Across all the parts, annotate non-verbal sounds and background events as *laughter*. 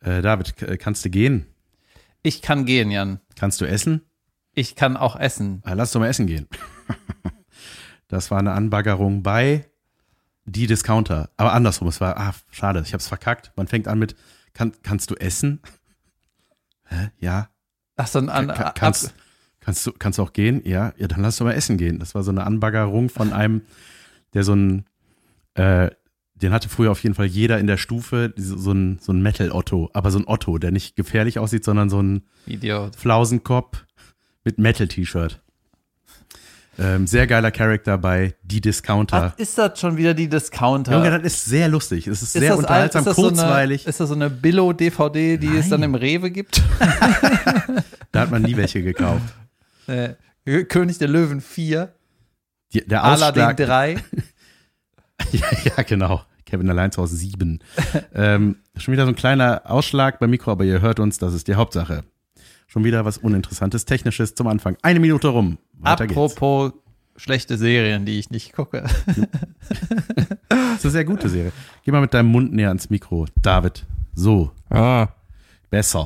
Äh, David, kannst du gehen? Ich kann gehen, Jan. Kannst du essen? Ich kann auch essen. Ah, Lass doch mal essen gehen. *laughs* Das war eine Anbaggerung bei die Discounter. Aber andersrum, es war, ah, schade, ich hab's verkackt. Man fängt an mit, kann, kannst du essen? *laughs* Hä? Ja. Ach, so ein an, Ka- kannst, kannst, du, kannst du auch gehen? Ja, ja, dann lass doch mal essen gehen. Das war so eine Anbaggerung von einem, der so ein, äh, den hatte früher auf jeden Fall jeder in der Stufe, so ein, so ein Metal-Otto, aber so ein Otto, der nicht gefährlich aussieht, sondern so ein Idiot. Flausenkopf mit Metal-T-Shirt. Ähm, sehr geiler Charakter bei Die Discounter. Ach, ist das schon wieder die Discounter? Junge, das ist sehr lustig. Es ist, ist sehr das unterhaltsam, alt- ist das kurzweilig. So eine, ist das so eine Billo-DVD, die es dann Nein. im Rewe gibt? *laughs* da hat man nie welche gekauft. äh, König der Löwen 4, Die, der Aladdin Ausschlag, 3. *laughs* Ja, ja, genau. Kevin allein zu Hause sieben. *laughs* ähm, schon wieder so ein kleiner Ausschlag beim Mikro, aber ihr hört uns, das ist die Hauptsache. Schon wieder was Uninteressantes, Technisches zum Anfang. Eine Minute rum. Weiter geht's. Apropos schlechte Serien, die ich nicht gucke. Das ist eine sehr gute Serie. Geh mal mit deinem Mund näher ans Mikro. David. So. Besser.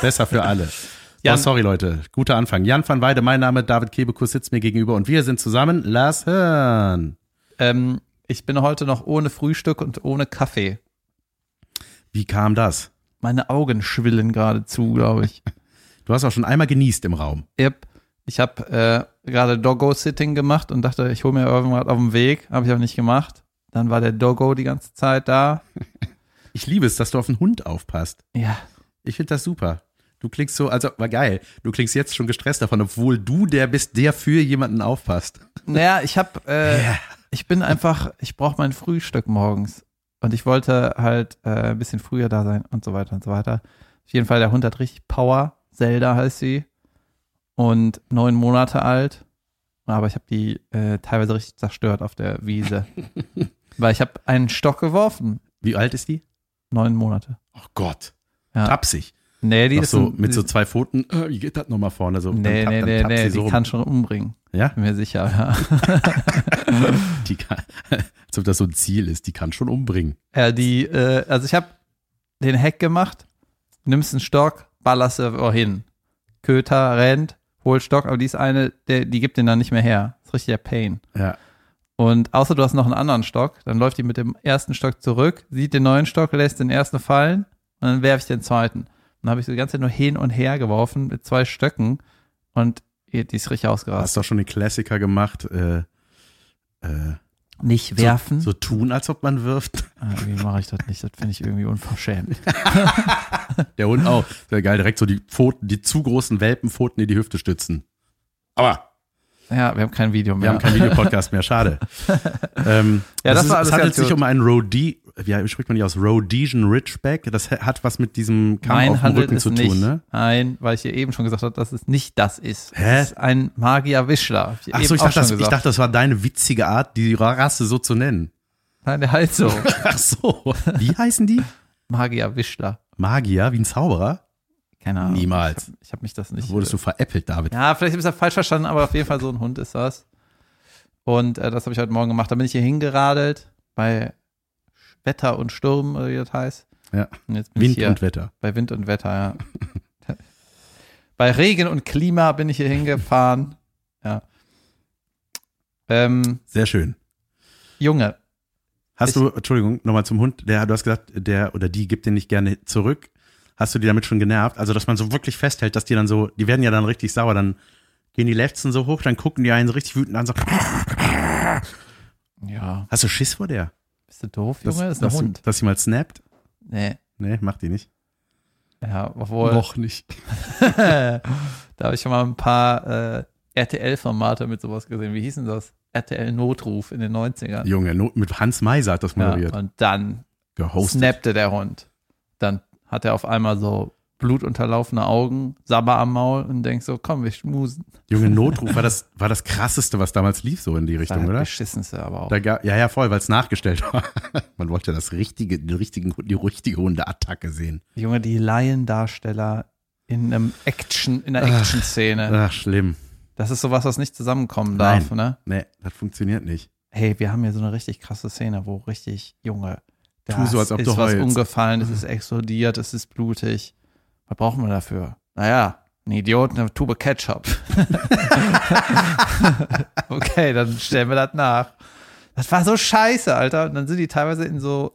Besser für alle. *laughs* Jan- oh, sorry, Leute. Guter Anfang. Jan van Weide, mein Name, David Kebekus sitzt mir gegenüber und wir sind zusammen. Lass hören. Ähm, ich bin heute noch ohne Frühstück und ohne Kaffee. Wie kam das? Meine Augen schwillen geradezu, glaube ich. Du hast auch schon einmal genießt im Raum. Yep. Ich habe äh, gerade Doggo-Sitting gemacht und dachte, ich hole mir irgendwas auf dem Weg. Habe ich aber nicht gemacht. Dann war der Doggo die ganze Zeit da. *laughs* Ich liebe es, dass du auf den Hund aufpasst. Ja. Ich finde das super. Du klingst so, also war geil. Du klingst jetzt schon gestresst davon, obwohl du der bist, der für jemanden aufpasst. Naja, ich habe, äh, *laughs* ich bin einfach, ich brauche mein Frühstück morgens. Und ich wollte halt äh, ein bisschen früher da sein und so weiter und so weiter. Auf jeden Fall, der Hund hat richtig Power. Zelda heißt sie. Und neun Monate alt. Aber ich habe die äh, teilweise richtig zerstört auf der Wiese. *laughs* Weil ich habe einen Stock geworfen. Wie alt ist die? Neun Monate. Oh Gott. Ja. Tapsig. Nee, die Noch ist so ein- mit so zwei Pfoten. Äh, wie geht das nochmal vorne? So, Nee, nee, nee, nee, sie die so rum. kann schon umbringen. Ja? Bin mir sicher, ja. *laughs* Die kann, als ob das so ein Ziel ist. Die kann schon umbringen. Ja, die, äh, also ich habe den Hack gemacht, nimmst einen Stock, ballerst du wohin. Köter rennt, holt Stock, aber die ist eine, der, die gibt den dann nicht mehr her. Das ist richtig der Pain. Ja. Und außer du hast noch einen anderen Stock, dann läuft die mit dem ersten Stock zurück, sieht den neuen Stock, lässt den ersten fallen und dann werfe ich den zweiten. Dann habe ich so die ganze Zeit nur hin und her geworfen mit zwei Stöcken und die ist richtig Hast ausgerastet. doch schon den Klassiker gemacht. Äh, äh, Nicht werfen? so tun, als ob man wirft. *laughs* Ah, irgendwie mache ich das nicht, das finde ich irgendwie unverschämt. *laughs* Der Hund auch. Sehr geil. Direkt so die Pfoten, die zu großen Welpenpfoten in die Hüfte stützen. Aber Ja, wir haben kein Video wir mehr. haben keinen Videopodcast *laughs* mehr. Schade. ähm, Ja, das ist, war alles es handelt sich um einen Rhode, wie spricht man die aus? Rhodesian Ridgeback. Das hat was mit diesem Kamm Mein auf dem handelt Rücken zu tun, ne? Nein, weil ich hier eben schon gesagt habe, dass es nicht das ist. Hä? Es ist ein Magier-Wischler. Hab Ach eben so, ich dachte, das, ich dachte, das war deine witzige Art, die Rasse so zu nennen. Nein, der heißt so. *laughs* Ach so. Wie heißen die? Magier-Wischler. Magier, wie ein Zauberer? Keine Ahnung. Niemals. Ich habe hab mich das nicht. Wurdest du veräppelt, David? ja, vielleicht habe ich das falsch verstanden, aber auf jeden Fall so ein Hund ist das. Und äh, das habe ich heute Morgen gemacht. Da bin ich hier hingeradelt bei Wetter und Sturm, oder wie das heißt. Ja. Und Wind und Wetter. bei Wind und Wetter, ja. *laughs* bei Regen und Klima bin ich hier hingefahren. Ja. Ähm, Sehr schön. Junge, Hast Ich- du, Entschuldigung, nochmal zum Hund, der, du hast gesagt, der oder die gibt den nicht gerne zurück. Hast du die damit schon genervt? Also, dass man so wirklich festhält, dass die dann so, die werden ja dann richtig sauer, dann gehen die letzten so hoch, dann gucken die einen so richtig wütend an, so, ja, hast du Schiss vor der? Bist du doof, Junge? Das ist ein dass, Hund. dass sie mal snappt? Nee. Nee, macht die nicht. Ja, obwohl, nicht. *laughs* *laughs* da habe ich schon mal ein paar äh, RTL-Formate mit sowas gesehen. Wie hießen das? RTL-Notruf in den 90ern. Junge, no- mit Hans Meiser hat das Ja, moderiert. und dann Gehostet. snappte der Hund. Dann hat er auf einmal so blutunterlaufene Augen, Sabber am Maul und denkt so, komm, wir schmusen. Junge, Notruf war das, war das krasseste, was damals lief, so in die Das Richtung, war oder? das beschissenste aber auch. Da ga, ja, ja, voll, weil es nachgestellt war. *laughs* Man wollte das richtige, die richtigen, die richtige Hundeattacke sehen. Junge, die Laiendarsteller in einem Action, in einer. Action-Szene. Ach, schlimm. Das ist sowas, was nicht zusammenkommen darf, Nein. ne? Nee, das funktioniert nicht. Hey, wir haben hier so eine richtig krasse Szene, wo richtig Junge, da so, als ob ist was heulst. umgefallen, es ist explodiert, es ist blutig. Was brauchen wir dafür? Naja, ein Idiot, eine Tube Ketchup. *laughs* okay, dann stellen wir das nach. Das war so scheiße, Alter. Und dann sind die teilweise in so,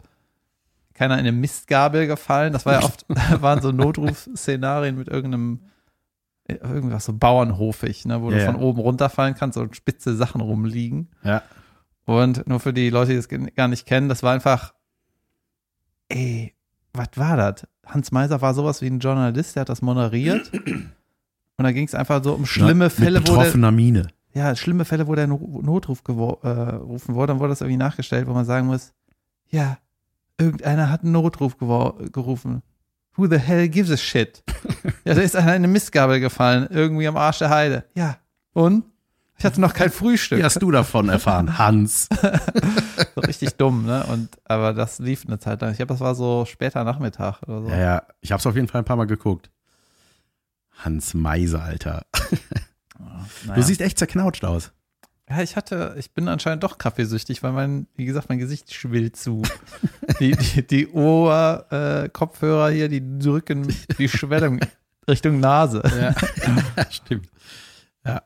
keiner in eine Mistgabel gefallen. Das war ja oft, *laughs* waren so Notrufszenarien mit irgendeinem, irgendwas so bauernhofig, ne, wo Ja, du von oben runterfallen kannst und spitze Sachen rumliegen. Ja. Und nur für die Leute, die das gar nicht kennen, das war einfach, ey, was war das? Hans Meiser war sowas wie ein Journalist, der hat das moderiert. Und da ging es einfach so um schlimme Mit Fälle, wo der, Miene. ja, schlimme Fälle, wo der No- Notruf gewo- äh, gerufen wurde, dann wurde das irgendwie nachgestellt, wo man sagen muss, ja, irgendeiner hat einen Notruf gerufen. Who the hell gives a shit? *laughs* ja, da ist einer in eine Mistgabel gefallen, irgendwie am Arsch der Heide. Ja, und? Ich hatte noch kein Frühstück. Wie hast du davon erfahren, *laughs* Hans? So richtig dumm, ne? Und aber das lief eine Zeit lang. Ich glaube, das war so später Nachmittag oder so. Ja, ja, ich habe es auf jeden Fall ein paar Mal geguckt. Hans Meiser, Alter. *laughs* Naja. Du siehst echt zerknautscht aus. ja, ich hatte, ich bin anscheinend doch kaffeesüchtig, weil mein, wie gesagt, mein Gesicht schwillt zu. die, die, die Ohr, äh, Kopfhörer hier, die drücken die Schwellung Richtung Nase. Ja, *laughs* stimmt. Ja.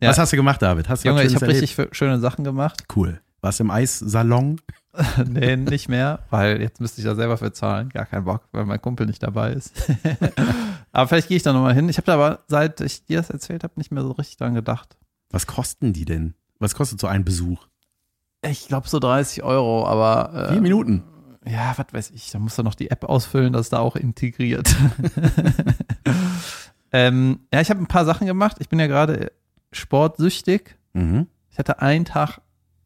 Ja. Was hast du gemacht, David? Hast du Junge, ich habe richtig schöne Sachen gemacht. Cool. Warst du im Eissalon? *laughs* nee, nicht mehr, weil jetzt müsste ich da selber für zahlen. Gar keinen Bock, weil mein Kumpel nicht dabei ist. *laughs* aber vielleicht gehe ich da nochmal hin. Ich habe da aber, seit ich dir das erzählt habe, nicht mehr so richtig dran gedacht. Was kosten die denn? Was kostet so ein Besuch? Ich glaube so 30 Euro, aber äh, Vier Minuten. ja, was weiß ich, da musst du noch die App ausfüllen, das ist da auch integriert. *laughs* ähm, ja, ich habe ein paar Sachen gemacht. Ich bin ja gerade sportsüchtig. Mhm. Ich hatte einen Tag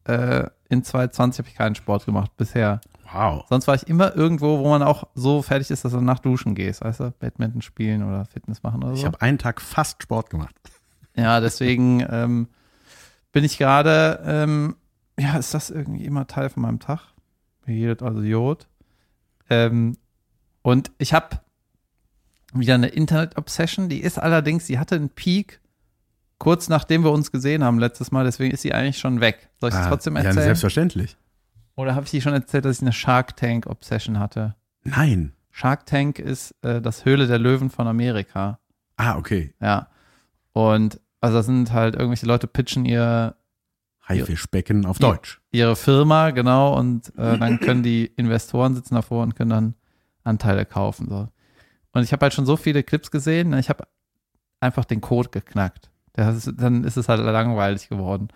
äh, in 2020 habe ich keinen Sport gemacht bisher. Wow. Sonst war ich immer irgendwo, wo man auch so fertig ist, dass du nach Duschen gehst, weißt du? Badminton spielen oder Fitness machen oder so. Ich habe einen Tag fast Sport gemacht. Ja, deswegen *laughs* ähm, bin ich gerade, ähm, ja, ist das irgendwie immer Teil von meinem Tag? Jedet also Jod. Ähm, und ich habe wieder eine Internet-Obsession, die ist allerdings, die hatte einen Peak kurz nachdem wir uns gesehen haben letztes Mal, deswegen ist sie eigentlich schon weg. Soll ich das Ah, trotzdem Ja, erzählen? selbstverständlich. Oder habe ich dir schon erzählt, dass ich eine Shark Tank-Obsession hatte? Nein. Shark Tank ist äh, das Höhle der Löwen von Amerika. Ah, okay. Ja. Und also das sind halt irgendwelche Leute pitchen ihr Haifischbecken auf Ja. Deutsch. ihre Firma, genau, und äh, dann können die Investoren sitzen davor und können dann Anteile kaufen. So. Und ich habe halt schon so viele Clips gesehen, ne, ich habe einfach den Code geknackt. Ist, dann ist es halt langweilig geworden.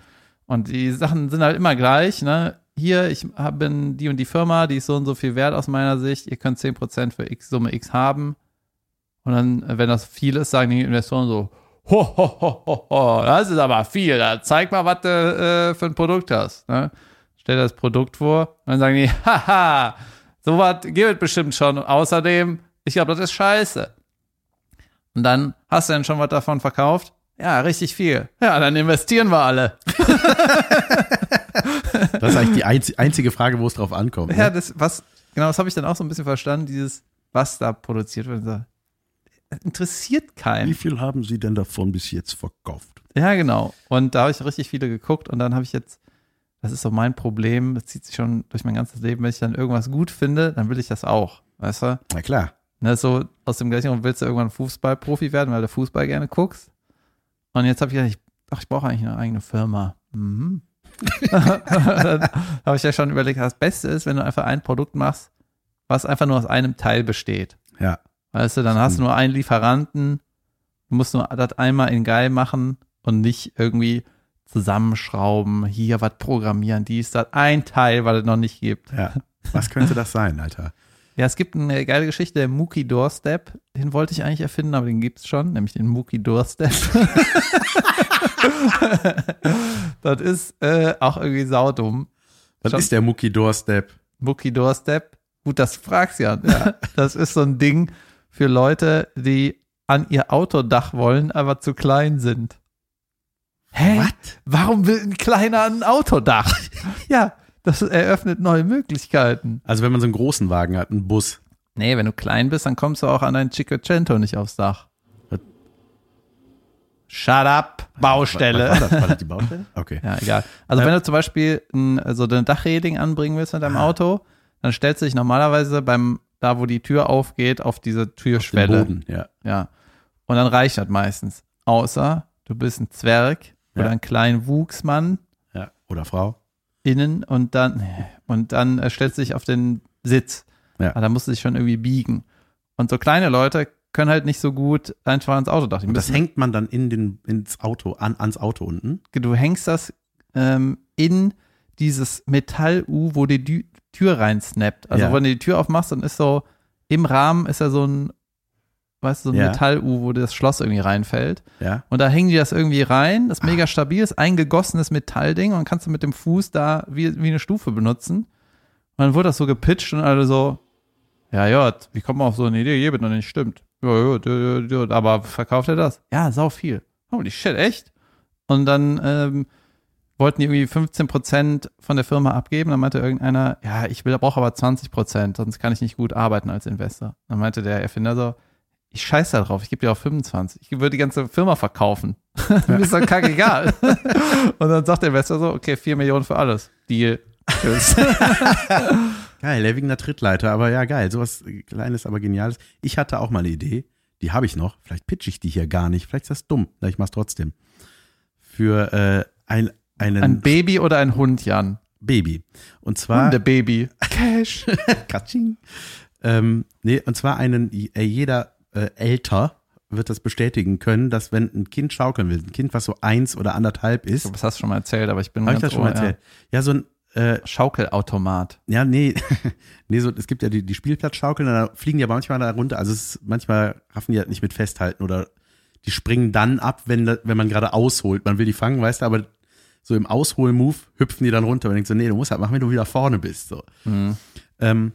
Und die Sachen sind halt immer gleich, ne? Hier, ich bin die und die Firma, die ist so und so viel wert aus meiner Sicht, ihr könnt 10% für X Summe X haben. Und dann, wenn das viel ist, sagen die Investoren so, ho, ho, ho, ho, ho, das ist aber viel, da zeig mal, was du äh, für ein Produkt hast. Ne? Stell dir das Produkt vor und dann sagen die, *laughs* haha, sowas gibt bestimmt schon. Außerdem, ich glaube, das ist scheiße. Und dann hast du denn schon was davon verkauft? Ja, richtig viel. Ja, dann investieren wir alle. *laughs* Das ist eigentlich die einzi- einzige Frage, wo es drauf ankommt. Ja, Ne? das, was, genau, das habe ich dann auch so ein bisschen verstanden, dieses, was da produziert wird. Interessiert keinen. Wie viel haben Sie denn davon bis jetzt verkauft? Ja, genau. Und da habe ich richtig viele geguckt und dann habe ich jetzt, das ist so mein Problem, das zieht sich schon durch mein ganzes Leben, wenn ich dann irgendwas gut finde, dann will ich das auch, weißt du? Na klar. Ne, so aus dem gleichen Grund willst du irgendwann Fußballprofi werden, weil du Fußball gerne guckst. Und jetzt habe ich gedacht, ich, ach, ich brauche eigentlich eine eigene Firma. Mhm. *laughs* habe ich ja schon überlegt, das Beste ist, wenn du einfach ein Produkt machst, was einfach nur aus einem Teil besteht. Ja. Weißt du, dann hast du nur einen Lieferanten, du musst nur das einmal in geil machen und nicht irgendwie zusammenschrauben, hier was programmieren, dies, das, ein Teil, was es noch nicht gibt. Ja. Was könnte das sein, Alter? *laughs* Ja, es gibt eine geile Geschichte, der Mookie Doorstep, den wollte ich eigentlich erfinden, aber den gibt's schon, nämlich den Mookie Doorstep. *laughs* das ist äh, auch irgendwie saudumm. Was ist der Mucki Doorstep? Mookie Doorstep, gut, das fragst ja. ja. *laughs* Das ist so ein Ding für Leute, die an ihr Autodach wollen, aber zu klein sind. Hä? Was? Warum will ein Kleiner ein Autodach? *laughs* ja, das eröffnet neue Möglichkeiten. Also wenn man so einen großen Wagen hat, einen Bus. Nee, wenn du klein bist, dann kommst du auch an dein Cinquecento nicht aufs Dach. Was? Shut up, Baustelle. Was war das? War das die *laughs* Baustelle? Okay. Ja, egal. Also Ja. wenn du zum Beispiel ein, so eine Dachreding anbringen willst mit deinem Ah. Auto, dann stellst du dich normalerweise beim, da wo die Tür aufgeht, auf diese Türschwelle. Boden, ja. Ja. Und dann reicht das meistens. Außer du bist ein Zwerg Ja. oder ein kleiner Wuchsmann ja. Oder Frau. Innen und dann, und dann äh, stellst du dich auf den Sitz. Ja. Aber da musst du dich schon irgendwie biegen. Und so kleine Leute können halt nicht so gut einfach ins Auto. Dachte ich, Und das hängt man dann in den, ins Auto, an, ans Auto unten. du hängst das ähm, in dieses Metall-U, wo die Tür reinsnappt. Also Ja. wenn du die Tür aufmachst, dann ist so, im Rahmen ist ja so ein, weißt du, so ein Ja. Metall-U, wo das Schloss irgendwie reinfällt. Ja. Und da hängen die das irgendwie rein, das ist mega stabil, ist eingegossenes Metallding und kannst du mit dem Fuß da wie, wie eine Stufe benutzen. Und dann wurde das so gepitcht und alle so, ja, ja, wie kommt man auf so eine Idee? Hier wird noch nicht, stimmt. Ja, ja, ja, ja, aber verkauft er das? Ja, sau viel. Holy shit, echt? Und dann ähm, wollten die irgendwie 15 Prozent von der Firma abgeben. Dann meinte irgendeiner, ja, ich will, brauche aber 20 Prozent, sonst kann ich nicht gut arbeiten als Investor. Dann meinte der Erfinder so, ich scheiß da drauf, ich gebe dir auch 25. Ich würde die ganze Firma verkaufen. *laughs* Mir ist doch kackegal. *laughs* Und dann sagt der Investor so, okay, 4 Millionen für alles. Deal. Tschüss. *laughs* Geil, der Wegener Trittleiter, aber ja, geil. Sowas Kleines, aber Geniales. Ich hatte auch mal eine Idee, die habe ich noch. Vielleicht pitche ich die hier gar nicht. Vielleicht ist das dumm. Na, ich mach's trotzdem. Für äh, ein, einen Ein Baby oder ein Hund, Jan? Baby. Und zwar. Hundebaby. Cash. Katsching. Ähm, nee, und zwar einen, äh, jeder äh, älter wird das bestätigen können, dass wenn ein Kind schaukeln will, ein Kind, was so eins oder anderthalb ist, Das hast du schon mal erzählt, aber ich bin habe ich das schon mal ohr, ja. erzählt? Ja, so ein, äh, Schaukelautomat. ja, nee, *laughs* nee, so, es gibt ja die, die Spielplatzschaukeln, da fliegen die aber manchmal da runter, also es ist, manchmal raffen die halt nicht mit festhalten oder die springen dann ab, wenn, wenn man gerade ausholt. Man will die fangen, weißt du, aber so im Aushol-Move hüpfen die dann runter und denkst so, nee, du musst halt machen, wenn du wieder vorne bist, so. Mhm. Ähm,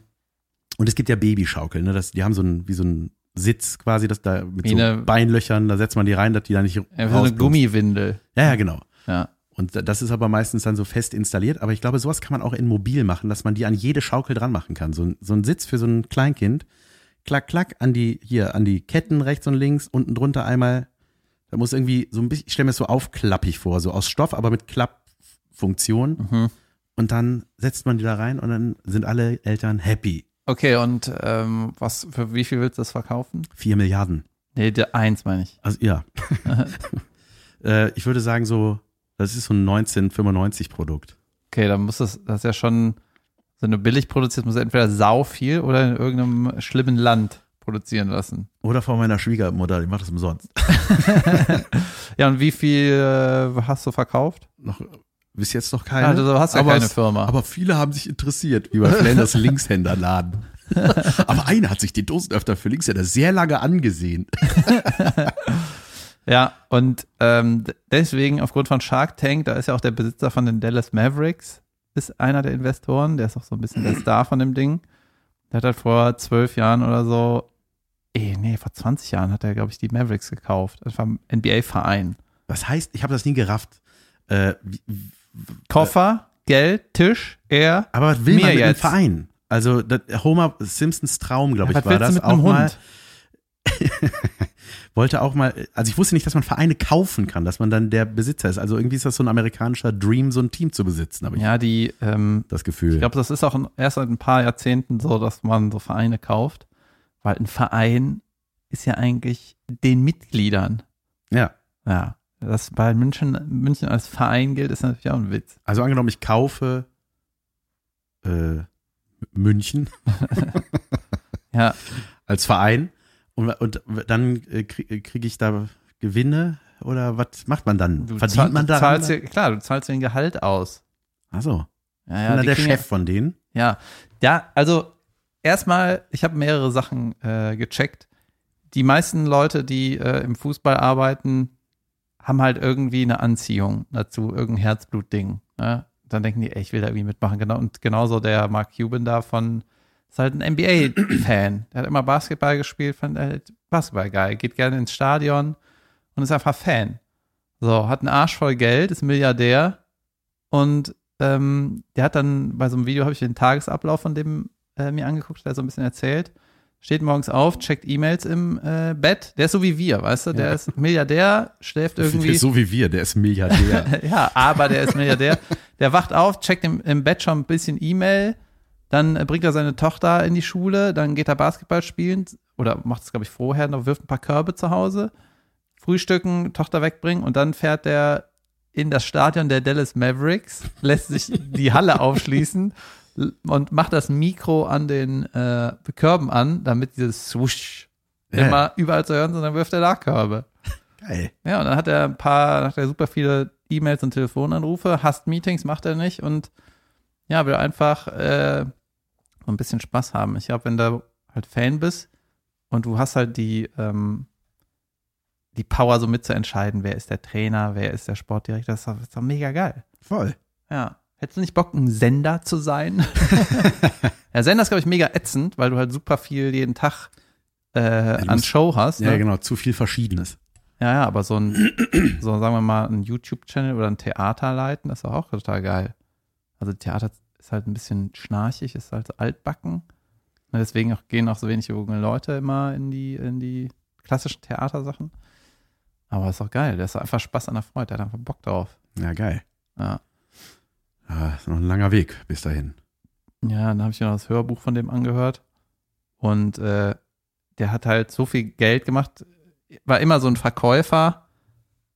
und es gibt ja Babyschaukeln, ne? Das, die haben so ein, wie so ein Sitz quasi, das da mit Wie so eine- Beinlöchern, da setzt man die rein, dass die da nicht wie so eine rausplumpsen. Gummiwindel. Ja, ja, genau. Ja. Und das ist aber meistens dann so fest installiert. Aber ich glaube, sowas kann man auch in mobil machen, dass man die an jede Schaukel dran machen kann. So ein, so ein Sitz für so ein Kleinkind. Klack, klack, an die, hier, an die Ketten rechts und links, unten drunter einmal. Da muss irgendwie so ein bisschen, ich stelle mir das so aufklappig vor, so aus Stoff, aber mit Klappfunktion. Mhm. Und dann setzt man die da rein und dann sind alle Eltern happy. Okay, und ähm, was für wie viel willst du das verkaufen? Vier Milliarden. Nee, der eins meine ich. Also ja. *laughs* äh, ich würde sagen so, das ist so ein 1995 Produkt. Okay, dann muss das, das ist ja schon, wenn du billig produzierst, musst du entweder sau viel oder in irgendeinem schlimmen Land produzieren lassen. Oder von meiner Schwiegermutter, die macht das umsonst. *laughs* Ja, und wie viel äh, hast du verkauft? Noch, bis jetzt noch keine. Ah, du hast ja aber keine es- Firma. Aber viele haben sich interessiert, wie bei Flanders Linkshänderladen. *laughs* aber einer hat sich die Dosenöffner für Linkshänder sehr lange angesehen. *laughs* Ja, und ähm, deswegen, aufgrund von Shark Tank, da ist ja auch der Besitzer von den Dallas Mavericks, ist einer der Investoren, der ist auch so ein bisschen der Star von dem Ding. Der hat halt vor zwölf Jahren oder so, eh, nee, vor 20 Jahren hat er, glaube ich, die Mavericks gekauft. Das war ein NBA-Verein. Was heißt, ich habe das nie gerafft. Äh, wie, Koffer, Geld, Tisch, er. aber was will Mir man mit jetzt. Verein? Also Homer Simpsons Traum, glaube ich, was war das. auch mal, Hund? *laughs* wollte auch mal, also ich wusste nicht, dass man Vereine kaufen kann, dass man dann der Besitzer ist. Also irgendwie ist das so ein amerikanischer Dream, so ein Team zu besitzen, habe ich Ja, die, ähm, das Gefühl. ich glaube, das ist auch erst seit ein paar Jahrzehnten so, dass man so Vereine kauft. Weil ein Verein ist ja eigentlich den Mitgliedern. ja. Ja, dass bei München, München als Verein gilt, ist natürlich auch ein Witz. Also angenommen, ich kaufe äh, München *laughs* *laughs* Ja, als Verein und, und dann äh, kriege krieg ich da Gewinne oder was macht man dann? du, Verdient zahl- man da? zahlst dir, klar, du zahlst dir ein Gehalt aus. Achso, Ja, ja, ja, die der Chef von denen. Ja, ja, also erstmal, ich habe mehrere Sachen äh, gecheckt. Die meisten Leute, die äh, im Fußball arbeiten, haben halt irgendwie eine Anziehung dazu, irgendein Herzblutding. Ne? Dann denken die, ey, ich will da irgendwie mitmachen. Genau, und genauso der Mark Cuban davon ist halt ein NBA-Fan. *clears throat* Der hat immer Basketball gespielt, fand halt Basketball geil, geht gerne ins Stadion und ist einfach Fan. So, hat einen Arsch voll Geld, ist Milliardär und ähm, der hat dann bei so einem Video, habe ich den Tagesablauf von dem äh, mir angeguckt, der so ein bisschen erzählt. Steht morgens auf, checkt E-Mails im äh, Bett. Der ist so wie wir, weißt du? Der Ja. ist Milliardär, schläft Der irgendwie. ist so wie wir, der ist Milliardär. *laughs* ja, aber der ist Milliardär. Der wacht auf, checkt im, im Bett schon ein bisschen E-Mail. Dann äh, bringt er seine Tochter in die Schule, dann geht er Basketball spielen oder macht es, glaube ich, vorher noch, wirft ein paar Körbe zu Hause, frühstücken, Tochter wegbringen und dann fährt er in das Stadion der Dallas Mavericks, lässt sich die Halle aufschließen und macht das Mikro an den äh, Körben an, damit dieses Swoosh Ja. immer überall zu hören ist und dann wirft er da Körbe. Geil. Ja, und dann hat er ein paar, hat er super viele E-Mails und Telefonanrufe, hasst Meetings, macht er nicht und ja, will einfach äh, so ein bisschen Spaß haben. Ich glaube, wenn du halt Fan bist und du hast halt die, ähm, die Power so mitzuentscheiden, wer ist der Trainer, wer ist der Sportdirektor, das ist doch, das ist doch mega geil. Voll. Ja. Hättest du nicht Bock, ein Sender zu sein? *laughs* ja, Sender ist, glaube ich, mega ätzend, weil du halt super viel jeden Tag äh, du an musst- Show hast. Ja, ne? genau. Zu viel Verschiedenes. Ja, ja, aber so ein, *clears throat* so sagen wir mal, ein YouTube-Channel oder ein Theater leiten, das ist auch total geil. Also Theater ist halt ein bisschen schnarchig, ist halt so altbacken. Und deswegen auch, gehen auch so wenig junge Leute immer in die, in die klassischen Theatersachen. Aber ist auch geil, der ist einfach Spaß an der Freude, der hat einfach Bock drauf. Ja, geil. Ja. Ja, ist noch ein langer Weg bis dahin. Ja, dann habe ich mir noch das Hörbuch von dem angehört. Und äh, der hat halt so viel Geld gemacht, war immer so ein Verkäufer,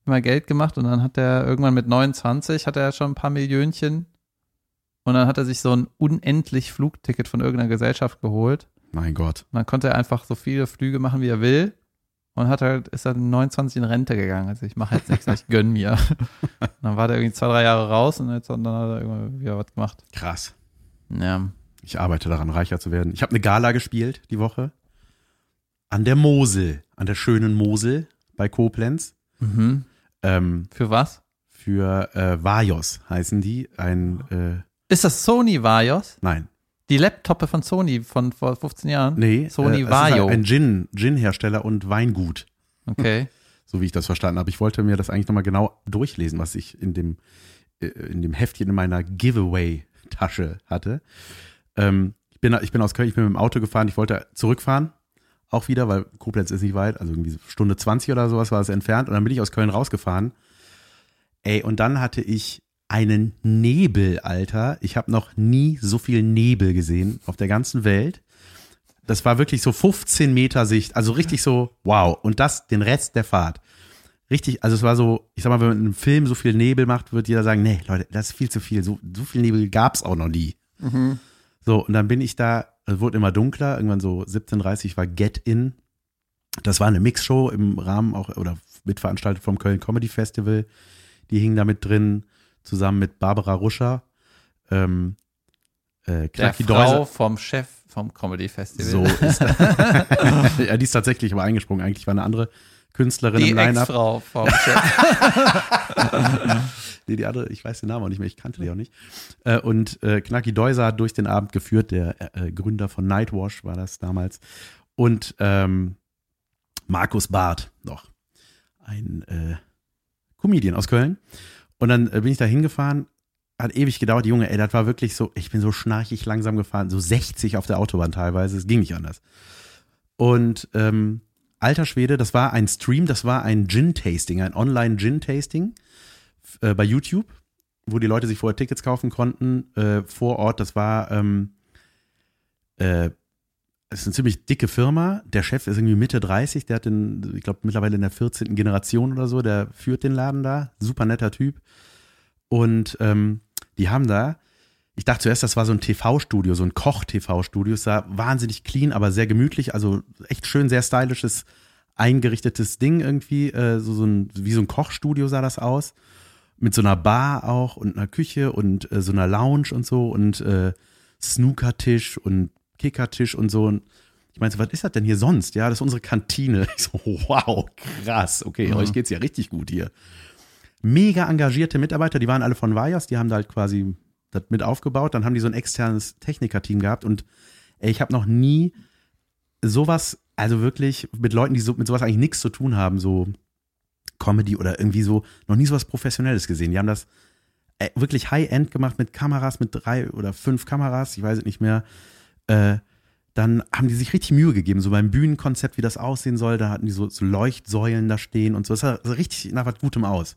immer Geld gemacht und dann hat er irgendwann mit 29 hat er schon ein paar Millionchen und dann hat er sich so ein unendlich Flugticket von irgendeiner Gesellschaft geholt. Mein Gott. Und dann konnte er einfach so viele Flüge machen, wie er will. Und hat halt, ist dann 29 in Rente gegangen. Also ich mache jetzt nichts, ich gönn mir. Und dann war der irgendwie zwei, drei Jahre raus und jetzt, dann hat er irgendwann wieder was gemacht. Krass. Ja. Ich arbeite daran, reicher zu werden. Ich habe eine Gala gespielt die Woche. An der Mosel. An der schönen Mosel bei Koblenz. Mhm. Ähm, Für was? für äh, Vajos heißen die. Ein, äh, Ist das Sony Vajos? nein. Die Laptoppe von Sony von vor 15 Jahren? Nee. Sony äh, Vajo. Ist ein Gin, Gin-Hersteller und Weingut. Okay. *laughs* So wie ich das verstanden habe. Ich wollte mir das eigentlich nochmal genau durchlesen, was ich in dem, äh, in dem Heftchen in meiner Giveaway-Tasche hatte. Ähm, ich, bin, ich bin aus Köln, ich bin mit dem Auto gefahren, ich wollte zurückfahren. Auch wieder, weil Koblenz ist nicht weit, also irgendwie Stunde 20 oder sowas war es entfernt. Und dann bin ich aus Köln rausgefahren. Ey, und dann hatte ich einen Nebel, Alter. Ich habe noch nie so viel Nebel gesehen auf der ganzen Welt. Das war wirklich so 15 Meter Sicht, also richtig so, wow. Und das den Rest der Fahrt. Richtig, also es war so, ich sag mal, wenn man in einem Film so viel Nebel macht, wird jeder sagen, nee, Leute, das ist viel zu viel. So, so viel Nebel gab's auch noch nie. So, und dann bin ich da, es wurde immer dunkler, irgendwann so 17.30 war Get In. Das war eine Mixshow im Rahmen auch, oder mitveranstaltet vom Köln Comedy Festival. Die hingen da mit drin, zusammen mit Barbara Ruscher, ähm, äh, Der Knacki Frau Deuser. vom Chef vom Comedy Festival. So *laughs* ist ja, die ist tatsächlich aber eingesprungen. Eigentlich war eine andere Künstlerin Die im Line-Up. Ex-Frau vom *laughs* Chef. Nee, die andere, ich weiß den Namen auch nicht mehr, ich kannte die auch nicht. Äh, und äh, Knacki Deuser hat durch den Abend geführt, der äh, Gründer von Nightwash war das damals. Und ähm, Markus Barth noch, ein äh, Comedian aus Köln. Und dann äh, bin ich da hingefahren, hat ewig gedauert, die Junge, ey, das war wirklich so, ich bin so schnarchig langsam gefahren, so 60 auf der Autobahn teilweise, es ging nicht anders. Und ähm, alter Schwede, das war ein Stream, das war ein Gin-Tasting, ein Online-Gin-Tasting äh, bei YouTube, wo die Leute sich vorher Tickets kaufen konnten, äh, vor Ort. Das war, ähm, äh, ist eine ziemlich dicke Firma. Der Chef ist irgendwie Mitte 30, der hat den, ich glaube, mittlerweile in der 14. Generation oder so, der führt den Laden da. Super netter Typ. Und ähm, die haben da, ich dachte zuerst, das war so ein TV-Studio, so ein Koch-TV-Studio. Es sah wahnsinnig clean, aber sehr gemütlich, also echt schön, sehr stylisches, eingerichtetes Ding irgendwie. Äh, so, so ein, wie so ein Kochstudio sah das aus. Mit so einer Bar auch und einer Küche und äh, so einer Lounge und so und äh, Snookertisch und Kickertisch und so. Und ich meinte, so, was ist das denn hier sonst? Ja, das ist unsere Kantine. *laughs* Ich so, wow, krass. Okay, Mhm. euch geht's ja richtig gut hier. Mega engagierte Mitarbeiter, die waren alle von Vajos, die haben da halt quasi das mit aufgebaut. Dann haben die so ein externes Technikerteam gehabt und ey, ich habe noch nie sowas, also wirklich mit Leuten, die so, mit sowas eigentlich nichts zu tun haben, so Comedy oder irgendwie so, noch nie sowas Professionelles gesehen. Die haben das äh, wirklich High-End gemacht mit Kameras, mit drei oder fünf Kameras, ich weiß es nicht mehr. Äh, dann haben die sich richtig Mühe gegeben, so beim Bühnenkonzept, wie das aussehen soll. Da hatten die so, so Leuchtsäulen da stehen und so. Das sah, sah richtig nach was Gutem aus.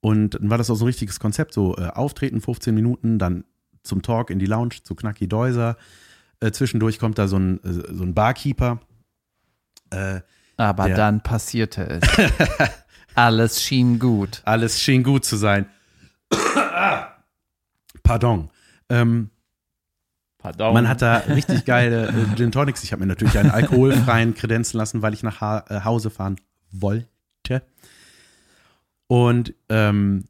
Und dann war das auch so ein richtiges Konzept, so äh, Auftreten 15 Minuten, dann zum Talk in die Lounge zu Knacki Deuser. Äh, zwischendurch kommt da so ein, äh, so ein Barkeeper. Äh, Aber Der- dann passierte es. *laughs* Alles schien gut. alles schien gut zu sein. *coughs* Pardon. Ähm, Pardon. Man hat da richtig geile äh, Gin Tonics. Ich habe mir natürlich einen alkoholfreien *laughs* kredenzen lassen, weil ich nach ha äh, Hause fahren wollte. Und ähm,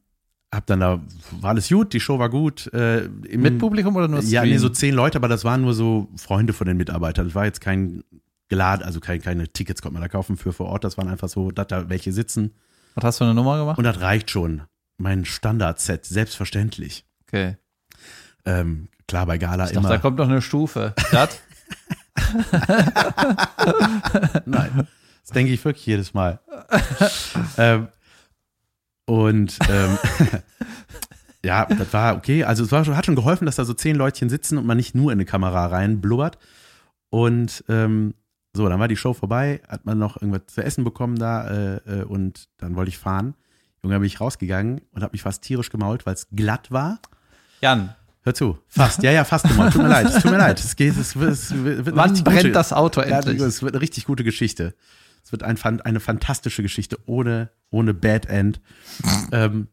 hab dann da, war alles gut, die Show war gut. Äh, im, Mit Publikum oder nur Ja, Stream? nee, so zehn Leute, aber das waren nur so Freunde von den Mitarbeitern. Das war jetzt kein geladen, also kein, keine Tickets konnte man da kaufen für vor Ort. Das waren einfach so, dass da welche sitzen. Was hast du für eine Nummer gemacht? Und das reicht schon. Mein Standard-Set, selbstverständlich. Okay. Ähm, klar, bei Gala Ich dachte, immer. da kommt noch eine Stufe. Das? *laughs* Nein, das denke ich wirklich jedes Mal. ähm, und ähm, *laughs* ja, das war okay. Also es war, schon- hat schon geholfen, dass da so zehn Leutchen sitzen und man nicht nur in eine Kamera reinblubbert. Und ähm, so, dann war die Show vorbei, hat man noch irgendwas zu essen bekommen da äh, äh, und dann wollte ich fahren. Junge, bin ich rausgegangen und habe mich fast tierisch gemault, weil es glatt war. Jan, Hör zu, fast, ja, ja, fast gemault. Tut mir leid, es tut mir leid. Es geht, es wird, es wird wann brennt gute- das Auto endlich? es wird eine richtig gute Geschichte. Es wird ein, eine fantastische Geschichte ohne, ohne Bad End. ähm,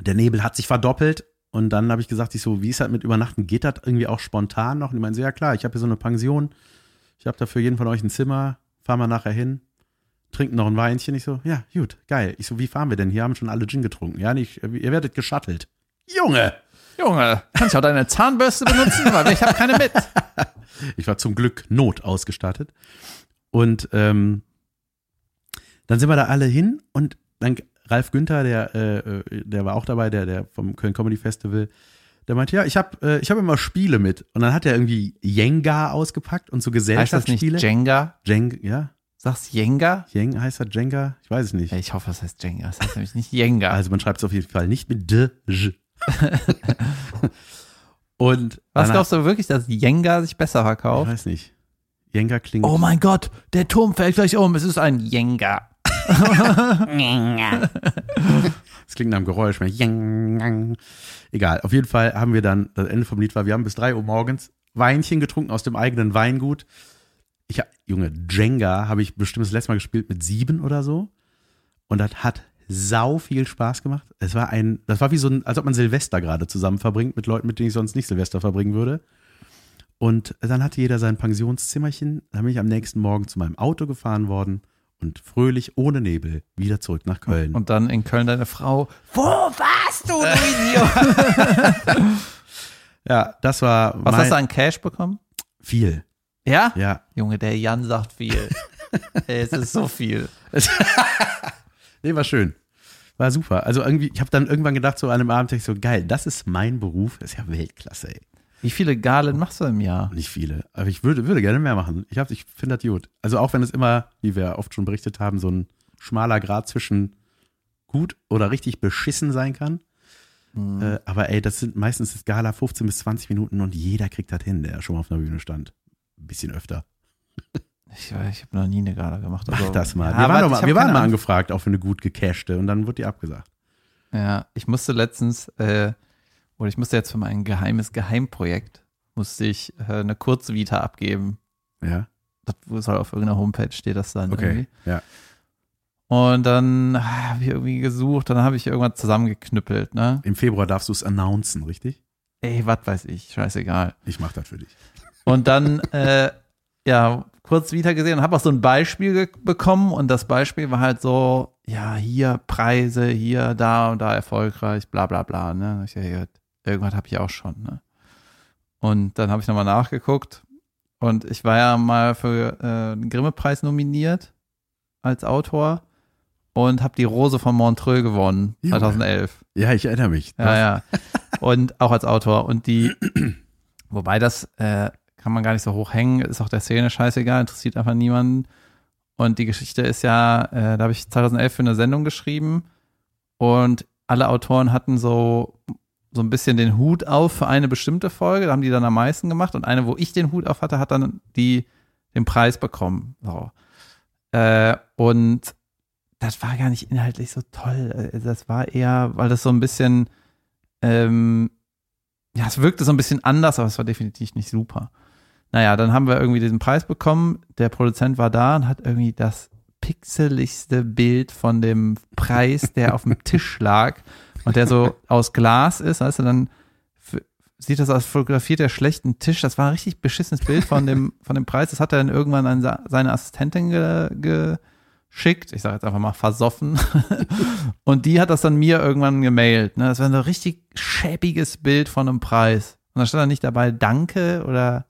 der Nebel hat sich verdoppelt und dann habe ich gesagt, ich so, wie ist das mit Übernachten? Geht das irgendwie auch spontan noch? Und die meinen so, ja klar, ich habe hier so eine Pension. Ich habe da für jeden von euch ein Zimmer. Fahren wir nachher hin. Trinken noch ein Weinchen. Ich so, ja, gut, geil. Ich so, wie fahren wir denn? Hier haben schon alle Gin getrunken. Ja, nicht, ihr werdet geschattelt. Junge! Junge, kannst du auch deine Zahnbürste benutzen? Weil ich habe keine mit. *laughs* Ich war zum Glück not ausgestattet. Und ähm, dann sind wir da alle hin und dann Ralf Günther, der, äh, äh, der war auch dabei, der, der vom Köln Comedy Festival, der meinte, ja, ich habe äh, ich hab immer Spiele mit. Und dann hat er irgendwie Jenga ausgepackt und so Heißt das nicht Gesellschaftsspiele. Jenga? Jeng, ja, Sagst Jenga? Jeng heißt das Jenga? Ich weiß es nicht. Ich hoffe, das heißt Jenga. Das heißt nämlich nicht Jenga. Also man schreibt es auf jeden Fall nicht mit D, J. *laughs* und Was glaubst du wirklich, dass Jenga sich besser Ich verkauft? weiß nicht. Jenga klingt. Oh mein Gott, der Turm fällt gleich um. Es ist ein Jenga. *laughs* Es klingt nach einem Geräusch. Egal, auf jeden Fall haben wir dann, das Ende vom Lied war, wir haben bis drei Uhr morgens Weinchen getrunken aus dem eigenen Weingut. Ich hab, Junge, Jenga habe ich bestimmt das letzte Mal gespielt mit sieben oder so. Und das hat sau viel Spaß gemacht. Es war ein, das war wie so ein, als ob man Silvester gerade zusammen verbringt mit Leuten, mit denen ich sonst nicht Silvester verbringen würde. Und dann hatte jeder sein Pensionszimmerchen. Dann bin ich am nächsten Morgen zu meinem Auto gefahren worden und fröhlich ohne Nebel wieder zurück nach Köln. Und dann in Köln deine Frau. Wo warst du, du *laughs* Idiot? ja, das war Was mein, hast du an Cash bekommen? viel. Ja? Ja, Junge, der Jan sagt viel. *laughs* es ist so viel. *laughs* nee, war schön. War super. Also irgendwie, ich habe dann irgendwann gedacht, so an einem Abend, ich so, geil, das ist mein Beruf. Das ist ja Weltklasse, ey. Wie viele Galen machst du im Jahr? Nicht viele, aber ich würde, würde gerne mehr machen. Ich, hab- ich finde das gut. Also auch wenn es immer, wie wir oft schon berichtet haben, so ein schmaler Grad zwischen gut oder richtig beschissen sein kann. Äh, aber ey, das sind meistens das Gala 15 bis 20 Minuten und jeder kriegt das hin, der schon mal auf einer Bühne stand. Ein bisschen öfter. Ich, ich habe noch nie eine Gala gemacht. Mach also- das mal. Ja, wir waren, warte, mal, wir waren mal angefragt, auch für eine gut gecashte und dann wurde die abgesagt. Ja, ich musste letztens, äh, oder ich musste jetzt für mein geheimes Geheimprojekt, musste ich äh, eine Kurzvita abgeben. Ja, Das soll auf irgendeiner Homepage steht das dann okay. irgendwie. Ja. Und dann habe ich irgendwie gesucht, dann habe ich irgendwas zusammengeknüppelt, ne? Im Februar darfst du es announcen, richtig? Ey, was weiß ich, scheißegal. Ich mach das für dich. Und dann, äh, ja, kurz wieder gesehen und habe auch so ein Beispiel bekommen und das Beispiel war halt so, ja, hier Preise, hier, da und da erfolgreich, bla bla bla, ne? Ich, ja, irgendwas habe ich auch schon, ne? Und dann habe ich nochmal nachgeguckt und ich war ja mal für äh, den Grimme-Preis nominiert als Autor und habe die Rose von Montreux gewonnen, Junge. 2011. Ja, ich erinnere mich. Ja, ja. Und auch als Autor. Und die, *clears throat* wobei das äh, kann man gar nicht so hoch hängen, ist auch der Szene scheißegal, interessiert einfach niemanden. Und die Geschichte ist ja, äh, da habe ich 2011 für eine Sendung geschrieben und alle Autoren hatten so, so ein bisschen den Hut auf für eine bestimmte Folge, da haben die dann am meisten gemacht und eine, wo ich den Hut auf hatte, hat dann die den Preis bekommen. So. Äh, und das war gar nicht inhaltlich so toll. Äh, Das war eher, weil das so ein bisschen, ähm, ja, es wirkte so ein bisschen anders, aber es war definitiv nicht super. Naja, dann haben wir irgendwie diesen Preis bekommen. Der Produzent war da und hat irgendwie das pixeligste Bild von dem Preis, der auf dem Tisch *laughs* lag und der so aus Glas ist, du, dann sieht das aus fotografiert der schlechten Tisch. Das war ein richtig beschissenes Bild von dem, von dem Preis. Das hat er dann irgendwann an seine Assistentin ge, geschickt. Ich sage jetzt einfach mal versoffen. *laughs* und die hat das dann mir irgendwann gemailt. Ne? Das war ein richtig schäbiges Bild von einem Preis. Und da stand dann nicht dabei Danke oder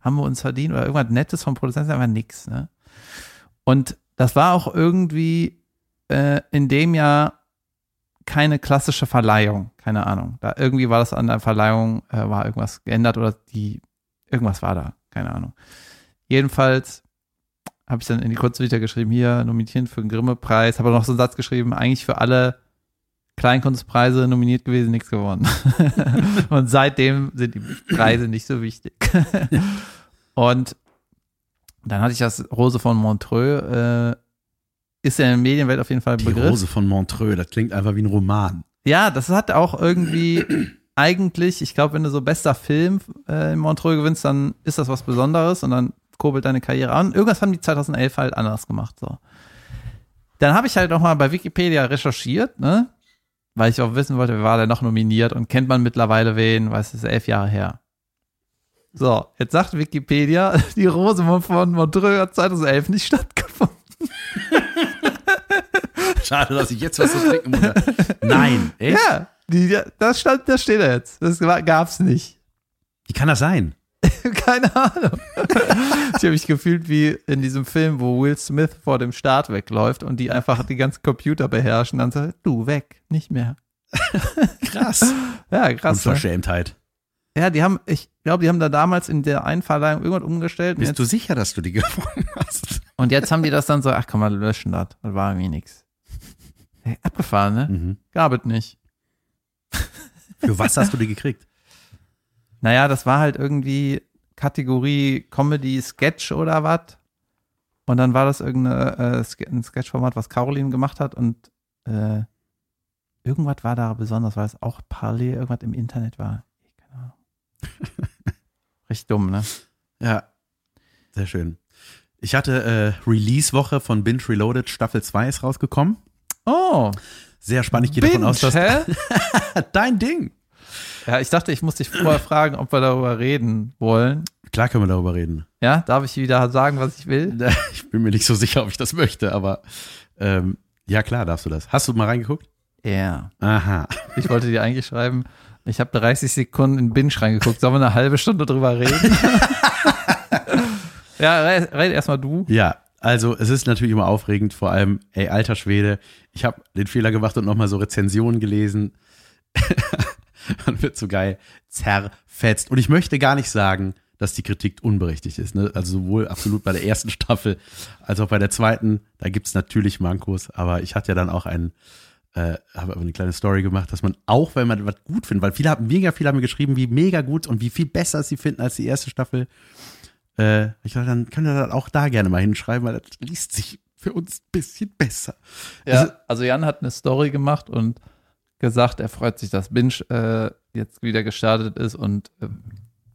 haben wir uns verdient oder irgendwas Nettes vom Produzenten, einfach nix. Ne? Und das war auch irgendwie äh, in dem Jahr keine klassische Verleihung, keine Ahnung. Da irgendwie war das an der Verleihung, äh, war irgendwas geändert oder die, irgendwas war da, keine Ahnung. Jedenfalls habe ich dann in die Kurzvita geschrieben, hier nominieren für den Grimme-Preis, habe noch so einen Satz geschrieben, eigentlich für alle Kleinkunstpreise nominiert gewesen, nichts gewonnen. *laughs* und seitdem sind die Preise nicht so wichtig. *laughs* und dann hatte ich das Rose von Montreux, äh, ist ja in der Medienwelt auf jeden Fall ein Begriff. Die Rose von Montreux, das klingt einfach wie ein Roman. Ja, das hat auch irgendwie eigentlich, ich glaube, wenn du so bester Film äh, in Montreux gewinnst, dann ist das was Besonderes und dann kurbelt deine Karriere an. Irgendwas haben die 2011 halt anders gemacht, so. Dann habe ich halt noch mal bei Wikipedia recherchiert, ne? Weil ich auch wissen wollte, wer war der noch nominiert und kennt man mittlerweile wen, weiß es ist elf Jahre her. So, jetzt sagt Wikipedia, *laughs* die Rose von Montreux hat 2011 nicht stattgefunden. *laughs* Schade, dass ich jetzt was zu trinken muss. Nein, *laughs* echt? Ja, die, das, stand, das steht da jetzt. Das gab's nicht. Wie kann das sein? *laughs* Keine Ahnung. *laughs* ich habe mich gefühlt wie in diesem Film, wo Will Smith vor dem Start wegläuft und die einfach die ganzen Computer beherrschen. Dann sagt du weg, nicht mehr. *laughs* krass. Ja, krass. Ne? Unverschämtheit. Ja, die haben, ich glaube, die haben da damals in der Einverleihung irgendwas umgestellt. Bist jetzt, du sicher, dass du die gewonnen hast? Und jetzt haben die das dann so, ach komm mal, löschen das. Das war irgendwie nix. Hey, abgefahren, ne? Mhm. Gab es nicht. Für was hast du die gekriegt? Naja, das war halt irgendwie Kategorie Comedy, Sketch oder was. Und dann war das irgendein äh, ein Sketchformat, was Caroline gemacht hat und äh, irgendwas war da besonders, weil es auch parallel irgendwas im Internet war. Keine *laughs* Richtig dumm, ne? Ja, sehr schön. Ich hatte äh, Release-Woche von Binge Reloaded, Staffel 2 ist rausgekommen. Oh. Sehr spannend. Ich gehe davon aus, dass. Hä? *laughs* Dein Ding. Ja, ich dachte, ich muss dich vorher fragen, ob wir darüber reden wollen. Klar können wir darüber reden. Ja, darf ich wieder sagen, was ich will? *laughs* Ich bin mir nicht so sicher, ob ich das möchte, aber ähm, ja, klar darfst du das. Hast du mal reingeguckt? Ja. Aha. Ich wollte dir eigentlich schreiben, ich habe 30 Sekunden in Binge reingeguckt. Sollen wir eine halbe Stunde drüber reden? *laughs* ja, red, red erstmal du. Ja, also es ist natürlich immer aufregend, vor allem, ey, alter Schwede, ich habe den Fehler gemacht und nochmal so Rezensionen gelesen. *laughs* *laughs* Man wird so geil zerfetzt. Und ich möchte gar nicht sagen, dass die Kritik unberechtigt ist. Ne? Also sowohl absolut bei der ersten *laughs* Staffel als auch bei der zweiten. Da gibt's natürlich Mankos, aber ich hatte ja dann auch einen, äh, habe eine kleine Story gemacht, dass man auch, wenn man was gut findet, weil viele haben, mega viele haben mir geschrieben, wie mega gut und wie viel besser sie finden als die erste Staffel. Äh, ich dachte, dann können wir das auch da gerne mal hinschreiben, weil das liest sich für uns ein bisschen besser. Ja, also, also Jan hat eine Story gemacht und gesagt, er freut sich, dass Binge äh, jetzt wieder gestartet ist und äh,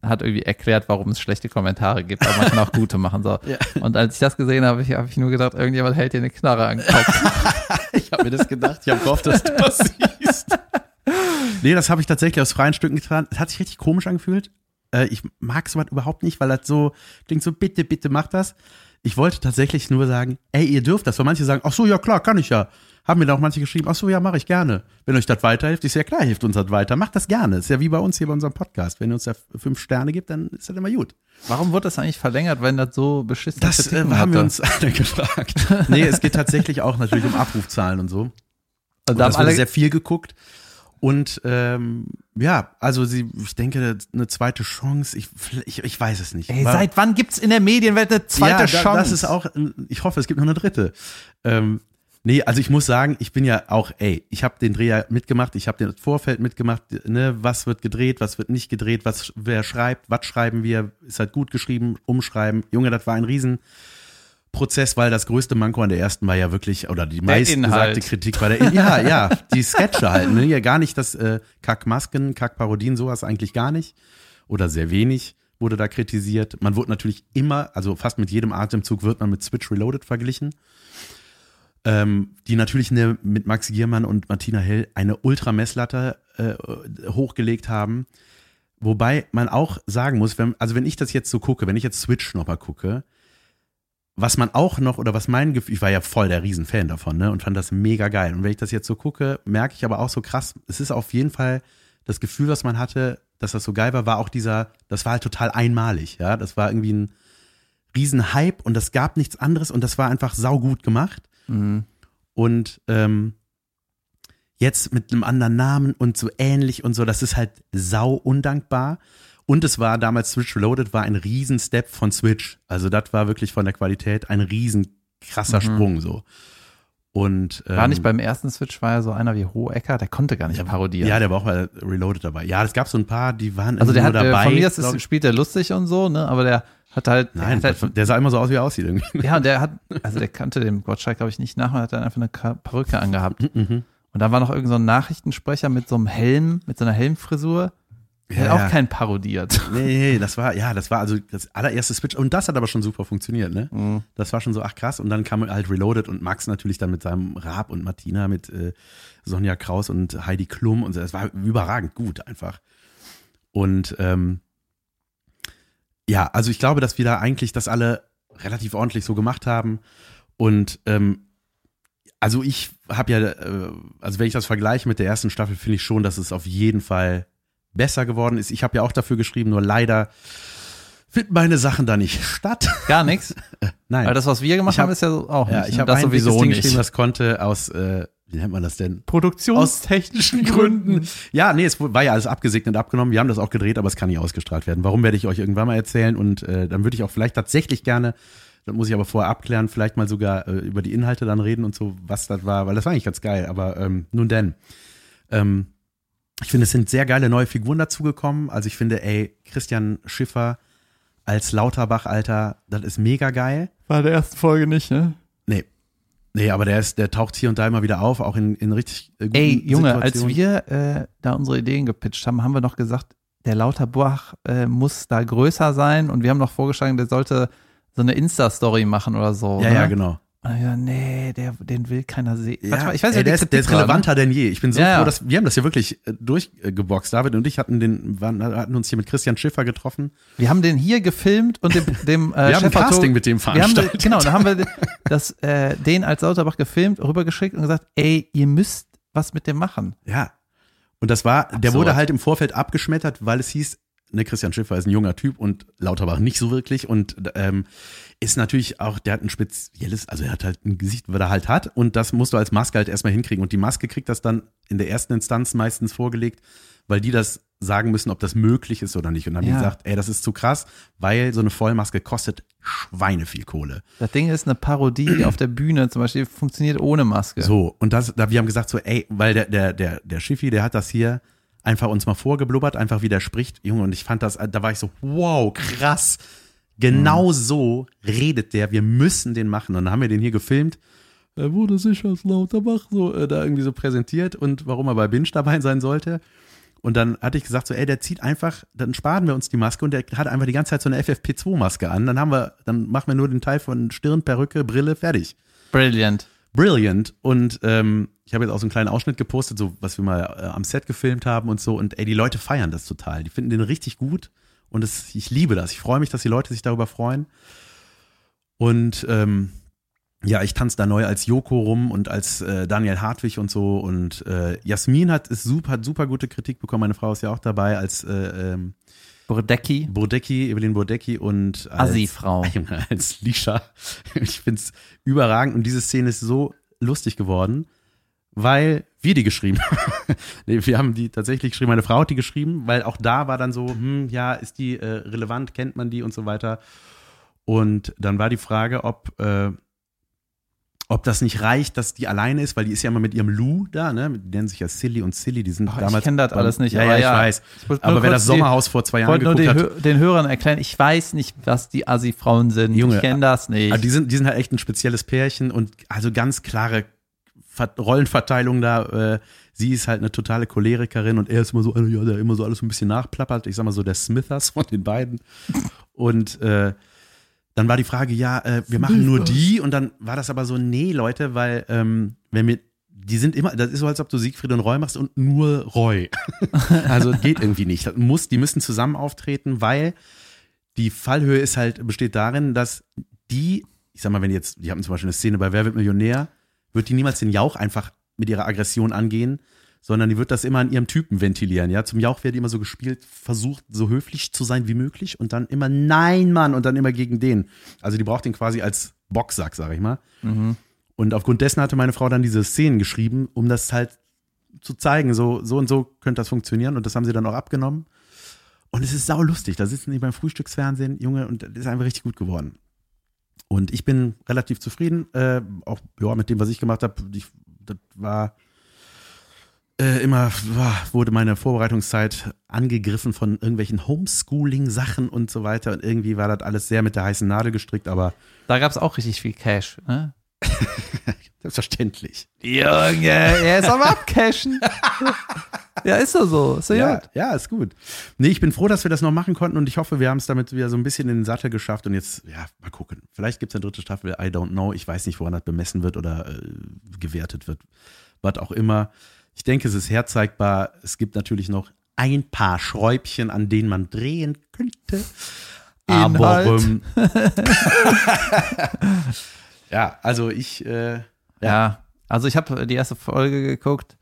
hat irgendwie erklärt, warum es schlechte Kommentare gibt, aber man kann auch gute machen soll. *laughs* Ja. Und als ich das gesehen habe, habe ich nur gedacht, irgendjemand hält dir eine Knarre an den Kopf. *laughs* ich habe mir das gedacht, ich habe gehofft, dass du das siehst. Nee, das habe ich tatsächlich aus freien Stücken getan. Es hat sich richtig komisch angefühlt. Äh, ich mag sowas überhaupt nicht, weil das so klingt so, bitte, bitte mach das. Ich wollte tatsächlich nur sagen, ey, ihr dürft das, weil manche sagen, ach so, ja klar, kann ich ja. Haben mir da auch manche geschrieben, ach so, ja, mache ich gerne. Wenn euch das weiterhilft, ist ja klar, hilft uns das weiter. Macht das gerne. Ist ja wie bei uns hier bei unserem Podcast. Wenn ihr uns da fünf Sterne gibt, dann ist das immer gut. Warum wird das eigentlich verlängert, wenn das so beschissen ist? Das äh, haben wir uns alle gefragt. *laughs* nee, es geht tatsächlich auch natürlich um Abrufzahlen und so. Und, und da haben alle sehr viel geguckt. Und ähm, ja, also sie, ich denke, eine zweite Chance, ich, ich, ich weiß es nicht. Ey, seit wann gibt's in der Medienwelt eine zweite ja, Chance? Das ist auch, ich hoffe, es gibt noch eine dritte. Ähm, nee, also ich muss sagen, ich bin ja auch, ey, ich habe den Dreher mitgemacht, ich habe den Vorfeld mitgemacht, ne, was wird gedreht, was wird nicht gedreht, was wer schreibt, was schreiben wir, ist halt gut geschrieben, umschreiben. Junge, das war ein riesen Prozess, weil das größte Manko an der ersten war ja wirklich, oder die meistgesagte. Kritik war der, In ja, ja, die Sketche halt, ne? ja gar nicht das äh, Kackmasken, Kackparodien, sowas eigentlich gar nicht oder sehr wenig wurde da kritisiert. Man wurde natürlich immer, also fast mit jedem Atemzug wird man mit Switch Reloaded verglichen. Ähm, die natürlich eine, mit Max Giermann und Martina Hell eine Ultramesslatte äh, hochgelegt haben. Wobei man auch sagen muss, wenn, also wenn ich das jetzt so gucke, wenn ich jetzt Switch nochmal gucke, was man auch noch, oder was mein Gefühl, ich war ja voll der Riesenfan davon, ne, und fand das mega geil. Und wenn ich das jetzt so gucke, merke ich aber auch so krass, es ist auf jeden Fall das Gefühl, was man hatte, dass das so geil war, war auch dieser, das war halt total einmalig, ja. Das war irgendwie ein Riesenhype und das gab nichts anderes und das war einfach saugut gemacht. Mhm. Und ähm, jetzt mit einem anderen Namen und so ähnlich und so, das ist halt sau undankbar. Und es war damals Switch Reloaded, war ein Riesenstep von Switch. Also das war wirklich von der Qualität ein riesen krasser Mhm. Sprung so. Und ähm, War nicht beim ersten Switch, war ja so einer wie Hohecker, der konnte gar nicht parodieren. Ja, der war auch bei Reloaded dabei. Ja, es gab so ein paar, die waren also der hat, äh, dabei. von mir ist, spielt der lustig und so, ne, aber der hat halt, Nein, der hat halt der sah immer so aus, wie er aussieht irgendwie. Ja, und der hat, also der kannte den Gottschalk, glaube ich, nicht nach und hat dann einfach eine Perücke angehabt. Mhm. Und da war noch irgend so ein Nachrichtensprecher mit so einem Helm, mit so einer Helmfrisur. Ja, hat ja. auch keinen parodiert. *laughs* Nee, nee, das war, ja, das war also das allererste Switch. Und das hat aber schon super funktioniert, ne? Mhm. Das war schon so, ach krass. Und dann kam halt Reloaded und Max natürlich dann mit seinem Raab und Martina mit äh, Sonja Kraus und Heidi Klum und so. Das war überragend gut einfach. Und ähm, ja, also ich glaube, dass wir da eigentlich das alle relativ ordentlich so gemacht haben. Und ähm, also ich habe ja, äh, also wenn ich das vergleiche mit der ersten Staffel, finde ich schon, dass es auf jeden Fall besser geworden ist. Ich habe ja auch dafür geschrieben, nur leider finden meine Sachen da nicht statt. Gar nichts. Nein. Weil das, was wir gemacht hab- haben, ist ja so auch ja, nicht. ich ne? habe das ein sowieso Ding nicht. geschrieben, das konnte aus, äh, wie nennt man das denn? Produktionstechnischen Gründen. Ja, nee, es war ja alles abgesegnet abgenommen. Wir haben das auch gedreht, aber es kann nicht ausgestrahlt werden. Warum werde ich euch irgendwann mal erzählen? Und äh, dann würde ich auch vielleicht tatsächlich gerne, das muss ich aber vorher abklären, vielleicht mal sogar äh, über die Inhalte dann reden und so, was das war, weil das war eigentlich ganz geil. Aber ähm, nun denn. Ähm, ich finde, es sind sehr geile neue Figuren dazugekommen. Also ich finde, ey, Christian Schiffer als Lauterbach, Alter, das ist mega geil. War der ersten Folge nicht, ne? Nee. Nee, aber der ist, der taucht hier und da immer wieder auf, auch in, in richtig äh, guten Ey, Junge, als Situationen. wir äh, da unsere Ideen gepitcht haben, haben wir noch gesagt, der Lauterbach äh, muss da größer sein und wir haben noch vorgeschlagen, der sollte so eine Insta-Story machen oder so. Ja, ne? ja, genau. Und dann, ja, nee, der, den will keiner sehen. Ja, Warte mal, ich weiß ey, nicht, der, ist, der ist relevanter denn je. Ich bin so Ja, froh, dass wir haben das ja wirklich äh, durchgeboxt. David und ich hatten den, waren, hatten uns hier mit Christian Schiffer getroffen. Wir haben den hier gefilmt und dem, dem *laughs* äh, Wir haben ein Casting mit dem wir haben, veranstaltet. Genau, da haben wir *laughs* das, äh, den als Lauterbach gefilmt, rübergeschickt und gesagt, ey, ihr müsst was mit dem machen. Ja. Und das war, der Absurd. wurde halt im Vorfeld abgeschmettert, weil es hieß, ne, Christian Schiffer ist ein junger Typ und Lauterbach nicht so wirklich und ähm, ist natürlich auch, der hat ein spezielles, also er hat halt ein Gesicht, was er halt hat und das musst du als Maske halt erstmal hinkriegen und die Maske kriegt das dann in der ersten Instanz meistens vorgelegt, weil die das sagen müssen, ob das möglich ist oder nicht und dann haben die gesagt, ey, das ist zu krass, weil so eine Vollmaske kostet Schweine viel Kohle. Das Ding ist eine Parodie *clears throat* auf der Bühne, zum Beispiel, funktioniert ohne Maske. So, und das, da, wir haben gesagt so, ey, weil der, der, der, der Schiffi, der hat das hier einfach uns mal vorgeblubbert, einfach wie der spricht, Junge, und ich fand das, da war ich so, wow, krass. Genau so redet der, wir müssen den machen. Und dann haben wir den hier gefilmt. Er wurde sich als Lauterbach so äh, da irgendwie so präsentiert und warum er bei Binge dabei sein sollte. Und dann hatte ich gesagt so, ey, der zieht einfach, dann sparen wir uns die Maske und der hat einfach die ganze Zeit so eine FFP2-Maske an. Dann haben wir, dann machen wir nur den Teil von Stirn, Perücke, Brille, fertig Brilliant. brilliant. Und ähm, ich habe jetzt auch so einen kleinen Ausschnitt gepostet, so was wir mal äh, am Set gefilmt haben und so. Und ey, die Leute feiern das total. Die finden den richtig gut. Und es, ich liebe das. Ich freue mich, dass die Leute sich darüber freuen. Und ähm, ja, ich tanze da neu als Joko rum und als äh, Daniel Hartwig und so. Und äh, Jasmin hat ist super, hat super gute Kritik bekommen. Meine Frau ist ja auch dabei als äh, ähm, Burdecki. Burdecki, Evelyn Burdecki und als, Assi-Frau. *laughs* Als Lisha. Ich find's überragend und diese Szene ist so lustig geworden, weil wir die geschrieben *laughs* nee, wir haben die tatsächlich geschrieben, meine Frau hat die geschrieben, weil auch da war dann so, hm, ja, ist die äh, relevant, kennt man die und so weiter. Und dann war die Frage, ob, äh, ob das nicht reicht, dass die alleine ist, weil die ist ja immer mit ihrem Lou da, ne? Die nennen sich ja Silly und Silly, die sind Ach, damals. ich kenne das alles nicht. Ja, aber ja, ich weiß. Ich Aber wer das Sommerhaus vor zwei die, Jahren wollte nur geguckt den, hat, den Hörern erklären, ich weiß nicht, was die Assi-Frauen sind. Junge, ich kenne das nicht. Also die sind, die sind halt echt ein spezielles Pärchen und also ganz klare Rollenverteilung da. Äh, sie ist halt eine totale Cholerikerin und er ist immer so, einer, ja, der immer so alles so ein bisschen nachplappert. Ich sag mal so der Smithers von den beiden. Und äh, dann war die Frage, ja, äh, wir machen nur die und dann war das aber so, nee, Leute, weil ähm, wenn wir die sind immer, das ist so, als ob du Siegfried und Roy machst und nur Roy. *laughs* also geht irgendwie nicht. Das muss, die müssen zusammen auftreten, weil die Fallhöhe ist halt, besteht darin, dass die, ich sag mal, wenn jetzt, die haben zum Beispiel eine Szene bei Wer wird Millionär, wird die niemals den Jauch einfach mit ihrer Aggression angehen, sondern die wird das immer an ihrem Typen ventilieren. Ja, zum Jauch wird immer so gespielt, versucht so höflich zu sein wie möglich und dann immer Nein, Mann und dann immer gegen den. Also die braucht den quasi als Boxsack, sag ich mal. mhm. Und aufgrund dessen hatte meine Frau dann diese Szenen geschrieben, um das halt zu zeigen, so, so und so könnte das funktionieren. Und das haben sie dann auch abgenommen. Und es ist sau lustig. Da sitzen die beim Frühstücksfernsehen, Junge, und das ist einfach richtig gut geworden. Und ich bin relativ zufrieden, äh, auch ja, mit dem, was ich gemacht habe. Das war äh, immer, wurde meine Vorbereitungszeit angegriffen von irgendwelchen Homeschooling-Sachen und so weiter. Und irgendwie war das alles sehr mit der heißen Nadel gestrickt, aber Da gab es auch richtig viel Cash. Ne? *laughs* selbstverständlich. Junge, er ist am Abcashen. *laughs* ja, ist doch so. Ist doch Ja, gut. ja, ist gut. Nee, ich bin froh, dass wir das noch machen konnten und ich hoffe, wir haben es damit wieder so ein bisschen in den Sattel geschafft und jetzt, ja, mal gucken. Vielleicht gibt es eine dritte Staffel, I don't know. Ich weiß nicht, woran das bemessen wird oder äh, gewertet wird. Was auch immer. Ich denke, es ist herzeigbar. Es gibt natürlich noch ein paar Schräubchen, an denen man drehen könnte. Aber Inhalt. ähm, *laughs* ja, also ich äh, Ja, also ich habe die erste Folge geguckt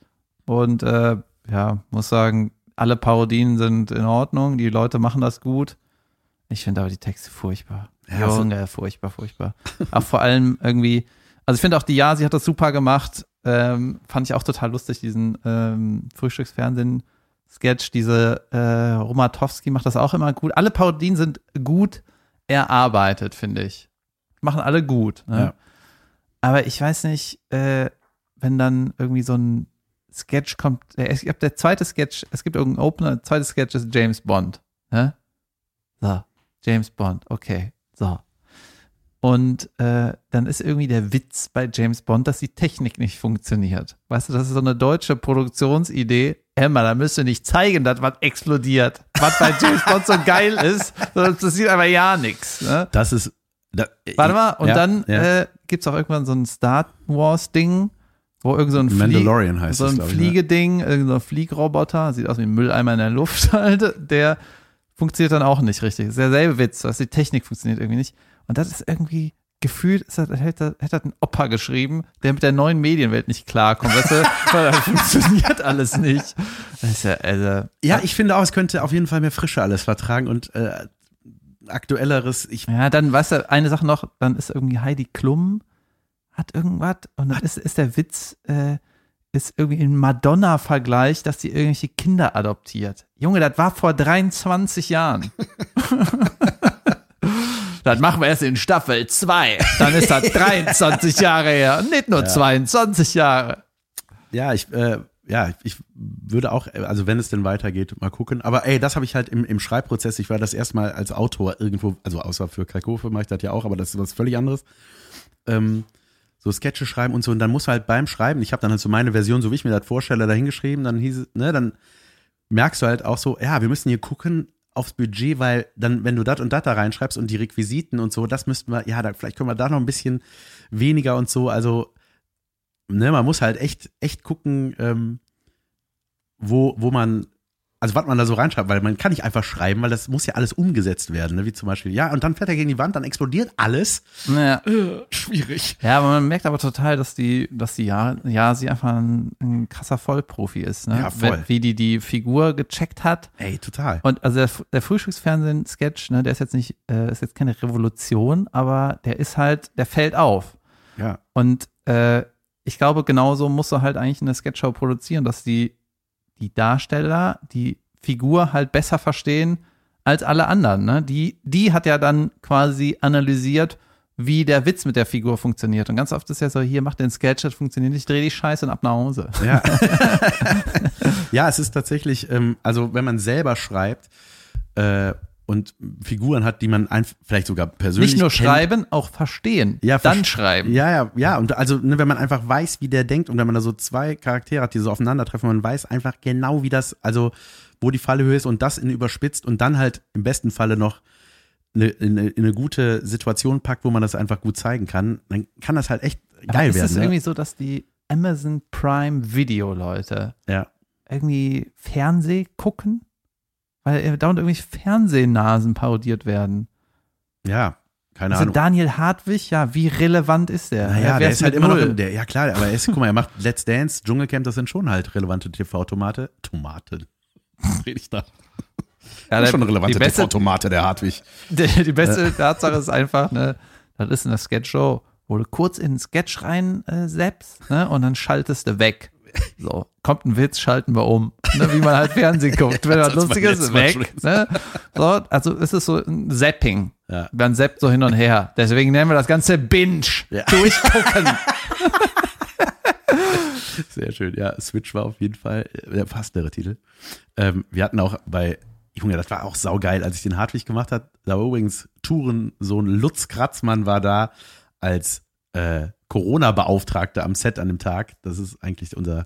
und äh, ja, muss sagen, alle Parodien sind in Ordnung, die Leute machen das gut. Ich finde aber die Texte furchtbar. Ja, so- Junge, furchtbar, furchtbar. *laughs* auch vor allem irgendwie, also ich finde auch die Ja, sie hat das super gemacht. Ähm, fand ich auch total lustig, diesen ähm, Frühstücksfernsehen-Sketch. Diese äh, Romatowski macht das auch immer gut. Alle Parodien sind gut erarbeitet, finde ich. Machen alle gut. Ne? Ja. Aber ich weiß nicht, äh, wenn dann irgendwie so ein Sketch kommt, äh, ich glaube, der zweite Sketch, es gibt irgendeinen Opener, der zweite Sketch ist James Bond. Ne? So, James Bond, okay, so. Und äh, dann ist irgendwie der Witz bei James Bond, dass die Technik nicht funktioniert. Weißt du, das ist so eine deutsche Produktionsidee. Emma, da müsst ihr nicht zeigen, dass was explodiert. Was bei James Bond so geil ist, es passiert aber ja nichts. Ne? das ist. Da, Warte mal, und ja, dann ja. Äh, gibt's auch irgendwann so ein Star Wars-Ding, wo irgend so ein, Flie Mandalorian heißt so das, ein ich, ne? Fliegeding, irgendein so ein Fliegroboter, sieht aus wie ein Mülleimer in der Luft, *laughs* halt, der funktioniert dann auch nicht richtig. Das ist derselbe Witz, dass die Technik funktioniert irgendwie nicht. Und das ist irgendwie gefühlt, das, hätte, hätte das ein Opa geschrieben, der mit der neuen Medienwelt nicht klarkommt. Weißt du? *laughs* Weil das funktioniert alles nicht. Das ja, also, Ja, ich finde auch, es könnte auf jeden Fall mehr Frische alles vertragen und äh, aktuelleres. Ich, Ja, dann, weißt du, eine Sache noch, dann ist irgendwie Heidi Klum, hat irgendwas, und dann ist, ist der Witz, äh, ist irgendwie ein Madonna-Vergleich, dass die irgendwelche Kinder adoptiert. Junge, das war vor 23 Jahren. *laughs* das machen wir erst in Staffel 2. Dann ist das *laughs* 23 Jahre her. und Nicht nur 22 Jahre. ja, ich, äh, ja, ich würde auch, also wenn es denn weitergeht, mal gucken. Aber ey, das habe ich halt im, im Schreibprozess. Ich war das erstmal als Autor irgendwo, also außer für Kalkofe mache ich das ja auch, aber das ist was völlig anderes. Ähm, so Sketche schreiben und so. Und dann muss halt beim Schreiben, ich habe dann halt so meine Version, so wie ich mir das vorstelle, da hingeschrieben, dann hieß ne, dann merkst du halt auch so, ja, wir müssen hier gucken aufs Budget, weil dann, wenn du das und das da reinschreibst und die Requisiten und so, das müssten wir, ja, da, vielleicht können wir da noch ein bisschen weniger und so. Also, ne, man muss halt echt, echt gucken, ähm, wo, wo man, also was man da so reinschreibt, weil man kann nicht einfach schreiben, weil das muss ja alles umgesetzt werden, ne? wie zum Beispiel, ja, und dann fährt er gegen die Wand, dann explodiert alles. Naja. *laughs* Schwierig. Ja, aber man merkt aber total, dass die, dass die ja, ja, sie einfach ein, ein krasser Vollprofi ist, ne? Ja, voll. Wie die die Figur gecheckt hat. Ey, total. Und also der, der Frühstücksfernsehen-Sketch, ne, der ist jetzt nicht, äh, ist jetzt keine Revolution, aber der ist halt, der fällt auf. Ja. Und äh, ich glaube, genauso musst du halt eigentlich eine Sketchshow produzieren, dass die, die Darsteller die Figur halt besser verstehen als alle anderen. Ne? Die, die hat ja dann quasi analysiert, wie der Witz mit der Figur funktioniert. Und ganz oft ist ja so, hier, mach den Sketch, das funktioniert nicht, dreh die Scheiße und ab nach Hause. Ja, *laughs* ja es ist tatsächlich, ähm, also wenn man selber schreibt äh, und Figuren hat, die man einfach vielleicht sogar persönlich Nicht nur kennt, schreiben, auch verstehen. Ja, dann verst- schreiben. Ja, ja, ja. Und also, ne, wenn man einfach weiß, wie der denkt und wenn man da so zwei Charaktere hat, die so aufeinandertreffen, man weiß einfach genau, wie das, also wo die Fallhöhe ist und das in überspitzt und dann halt im besten Falle noch eine, eine, eine gute Situation packt, wo man das einfach gut zeigen kann, dann kann das halt echt Aber geil ist werden. es Ne? irgendwie so, dass die Amazon Prime Video Leute Ja. irgendwie Fernseh gucken? Weil dauernd irgendwie Fernsehnasen parodiert werden. Ja, keine Also Ahnung. Daniel Hartwig, ja, wie relevant ist der? Naja, wer der ist halt immer noch Null? im, der, ja klar, aber er ist, guck mal, er macht Let's Dance, Dschungelcamp, das sind schon halt relevante TV-Tomate. Tomaten. Was *laughs* rede ich da? ja, Das der, ist schon eine relevante TV-Tomate, der Hartwig. die, die beste Tatsache ist einfach, ne, das ist eine Sketchshow, wo du kurz in den Sketch rein äh, zappst, ne, und dann schaltest du weg. So, kommt ein Witz, schalten wir um. Ne, wie man halt Fernsehen guckt. Wenn *laughs* was Lustiges ist, weg. Ne? So, also es ist so ein Zapping. Ja. Man zappt so hin und her. Deswegen nennen wir das Ganze Binge. Ja. *laughs* Durchgucken. Sehr schön, ja. Switch war auf jeden Fall äh, der passendere Titel. Ähm, wir hatten auch bei, Junge, das war auch saugeil, als ich den Hartwig gemacht hat. Da war übrigens Touren, so ein Lutz Kratzmann war da als äh, Corona-Beauftragter am Set an dem Tag. Das ist eigentlich unser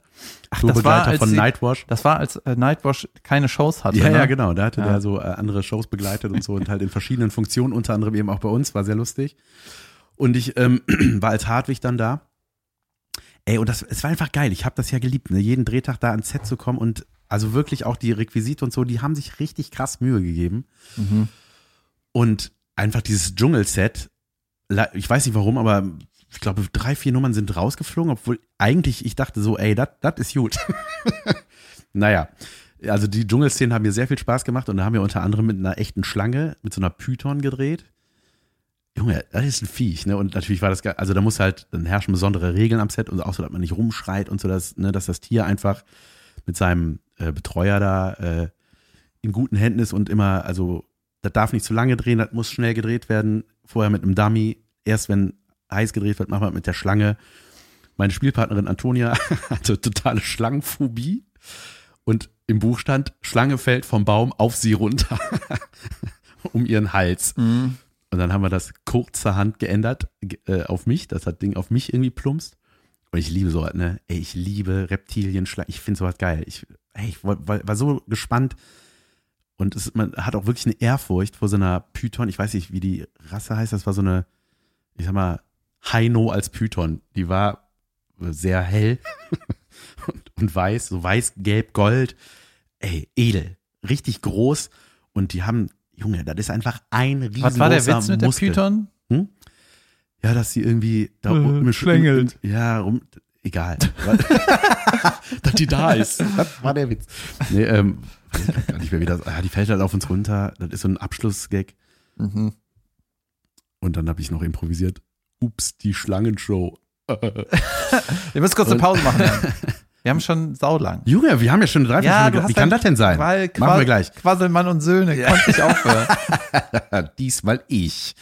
das war, als von sie- Nightwash. Das war, als äh, Nightwash keine Shows hatte. Ja, ne? ja, genau. Da hatte Ja. der so äh, andere Shows begleitet und so und halt in verschiedenen Funktionen, unter anderem eben auch bei uns, war sehr lustig. Und ich ähm, *clears throat* war als Hartwig dann da. Ey, und das, es war einfach geil. Ich habe das ja geliebt, ne? jeden Drehtag da ans Set zu kommen und also wirklich auch die Requisite und so, die haben sich richtig krass Mühe gegeben. Mhm. Und einfach dieses Dschungelset, ich weiß nicht warum, aber ich glaube, drei, vier Nummern sind rausgeflogen, obwohl eigentlich ich dachte so, ey, das ist gut. *laughs* naja, also die Dschungelszenen haben mir sehr viel Spaß gemacht und da haben wir unter anderem mit einer echten Schlange, mit so einer Python gedreht. Junge, das ist ein Viech, ne? Und natürlich war das, also da muss halt, dann herrschen besondere Regeln am Set und auch so, dass man nicht rumschreit und so, dass, ne, dass das Tier einfach mit seinem äh, Betreuer da äh, in guten Händen ist und immer, also das darf nicht zu lange drehen, das muss schnell gedreht werden. Vorher mit einem Dummy. Erst wenn heiß gedreht wird, machen wir mit der Schlange. Meine Spielpartnerin Antonia *laughs* hatte totale Schlangenphobie. Und im Buch stand, Schlange fällt vom Baum auf sie runter. *laughs* um ihren Hals. Mhm. Und dann haben wir das kurzerhand geändert ge- äh, auf mich, dass das Ding auf mich irgendwie plumpst. Und ich liebe sowas, ne? Ey, ich liebe Reptilien, Schlangen. Ich finde sowas geil. Ich, ey, ich war, war, war so gespannt. Und es, man hat auch wirklich eine Ehrfurcht vor so einer Python. Ich weiß nicht, wie die Rasse heißt. Das war so eine, ich sag mal, Haino als Python. Die war sehr hell *laughs* und, und weiß, so weiß, gelb, gold. Ey, edel. Richtig groß. Und die haben, Junge, das ist einfach ein riesengroßer Was war der Witz mit der Muskel. Python? Ja, dass sie irgendwie da Äh, schlängelt. Ja, rum. Egal. *laughs* *laughs* dass die da ist. Das war der Witz. Nee, ähm, gar nicht mehr, wie das. Ah, die fällt halt auf uns runter. Das ist so ein Abschlussgag. Mhm. Und dann habe ich noch improvisiert. Ups, die Schlangenshow. *laughs* Wir müssen kurz eine Pause machen. Jan. *laughs* Wir haben schon saulang. Junge, wir haben ja schon eine Dreiviertelstunde. hast wie kann das denn sein? Weil Machen wir gleich. Quasselmann und Söhne, konnte ich aufhören. *laughs* Diesmal ich.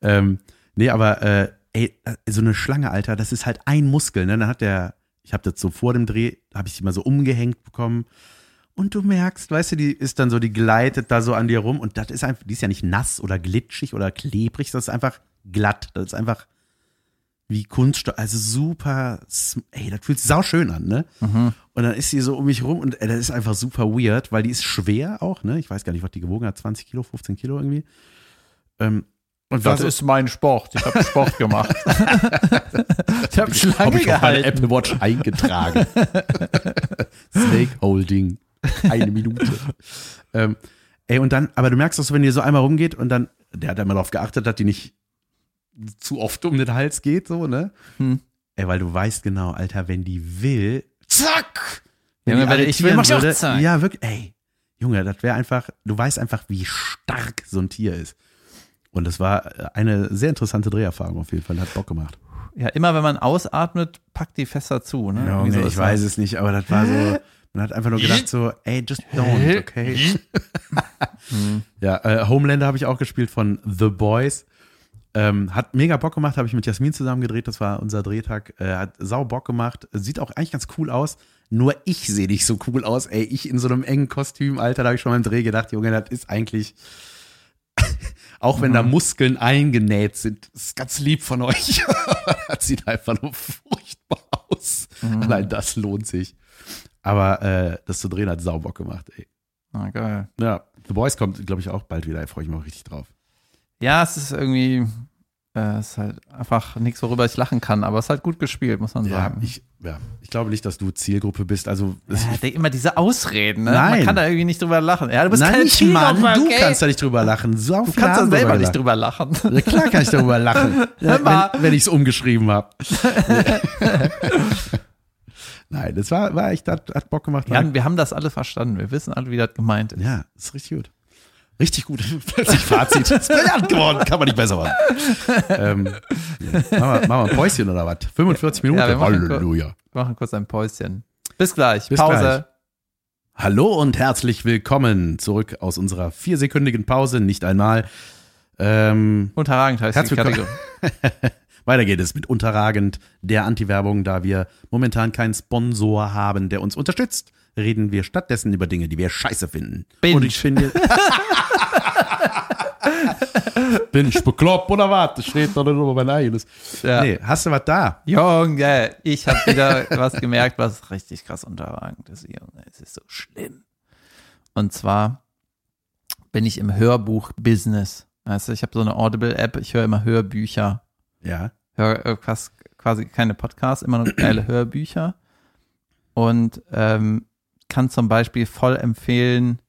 Ähm, nee, aber äh, ey, äh, so eine Schlange, Alter, das ist halt ein Muskel. Ne? Dann hat der, ich habe das so vor dem Dreh, habe ich die mal so umgehängt bekommen. Und du merkst, weißt du, die ist dann so, die gleitet da so an dir rum und das ist einfach, die ist ja nicht nass oder glitschig oder klebrig, das ist einfach glatt. Das ist einfach wie Kunststoff, also super, ey, das fühlt sich sauschön an, ne? Und dann ist sie so um mich rum und ey, das ist einfach super weird, weil die ist schwer auch, ne? Ich weiß gar nicht, was die gewogen hat, 20 Kilo, 15 Kilo irgendwie. Ähm, und so- ist mein Sport. Ich habe Sport gemacht. *laughs* ich habe Hab ich auf meine gehalten. Apple Watch eingetragen. *laughs* Snake Holding. Eine Minute. ähm, ey, und dann, aber du merkst auch so, wenn die so einmal rumgeht und dann, der hat immer darauf geachtet, dass die nicht zu oft um den Hals geht, so, ne? Hm. Ey, weil du weißt genau, Alter, wenn die will, zack! Junge, die wenn ich will, mach ich auch würde, zack. Ja, wirklich, ey. Junge, das wäre einfach, du weißt einfach, wie stark so ein Tier ist. Und das war eine sehr interessante Dreherfahrung auf jeden Fall, hat Bock gemacht. Ja, immer wenn man ausatmet, packt die fester zu. Ne? Junge, Wieso ich weiß es nicht, aber das war so, man hat einfach nur gedacht so, ey, just don't, okay? *laughs* ja, äh, Homelander habe ich auch gespielt von The Boys. Ähm, hat mega Bock gemacht, habe ich mit Jasmin zusammen gedreht, das war unser Drehtag. Äh, hat sau Bock gemacht, sieht auch eigentlich ganz cool aus. Nur ich sehe nicht so cool aus, ey. Ich in so einem engen Kostüm, Alter, da habe ich schon beim Dreh gedacht, Junge, das ist eigentlich, *laughs* auch wenn da Mhm. Muskeln eingenäht sind, ist ganz lieb von euch. *laughs* das sieht einfach nur furchtbar aus. Mhm. Allein das lohnt sich. Aber äh, das zu drehen hat sau Bock gemacht, ey. Ah, geil. Ja, The Boys kommt, glaube ich, auch bald wieder. Da freue ich mich auch richtig drauf. Ja, es ist irgendwie, äh, es ist halt einfach nichts, worüber ich lachen kann, aber es ist halt gut gespielt, muss man Ja, sagen. ich, ja, ich glaube nicht, dass du Zielgruppe bist. Also, ja, der, immer diese Ausreden, ne? Nein. Man kann da irgendwie nicht drüber lachen. Ja, du bist Nein, keine nicht Mann, du kannst da nicht drüber lachen. So Du kannst da selber nicht drüber lachen. Ja, klar kann ich darüber lachen, *laughs* mal. wenn, wenn ich es umgeschrieben habe. *laughs* *laughs* Nein, das war, war echt, hat, hat Bock gemacht. Ja, wir haben das alle verstanden. Wir wissen alle, wie das gemeint ist. Ja, ist richtig gut. Richtig gut. *laughs* Plötzlich Fazit. Ist brillant geworden. Kann man nicht besser machen. ähm, ja. machen, wir, machen wir ein Päuschen oder was? 45 Minuten? Ja, wir machen Halleluja. Wir machen kurz ein Päuschen. Bis gleich. Bis Pause. gleich. Hallo und herzlich willkommen zurück aus unserer viersekündigen Pause. Nicht einmal. Ähm, Unterragend heißt Herzlich die Kategorie. *laughs* Weiter geht es mit Unterragend der Anti-Werbung, da wir momentan keinen Sponsor haben, der uns unterstützt. Reden wir stattdessen über Dinge, die wir scheiße finden. Binge. Und ich finde. *laughs* Bin ich bekloppt oder was? Das steht doch nicht über mein eigenes. Ja. Nee, hast du was da? Junge, ich habe wieder was gemerkt, was richtig krass unterragend ist. Junge, es ist so schlimm. Und zwar bin ich im Hörbuch-Business. Weißt du, ich habe so eine Audible-App, ich höre immer Hörbücher. Ja. Höre äh, quasi keine Podcasts, immer nur geile *clears throat* Hörbücher. Und ähm, kann zum Beispiel voll empfehlen,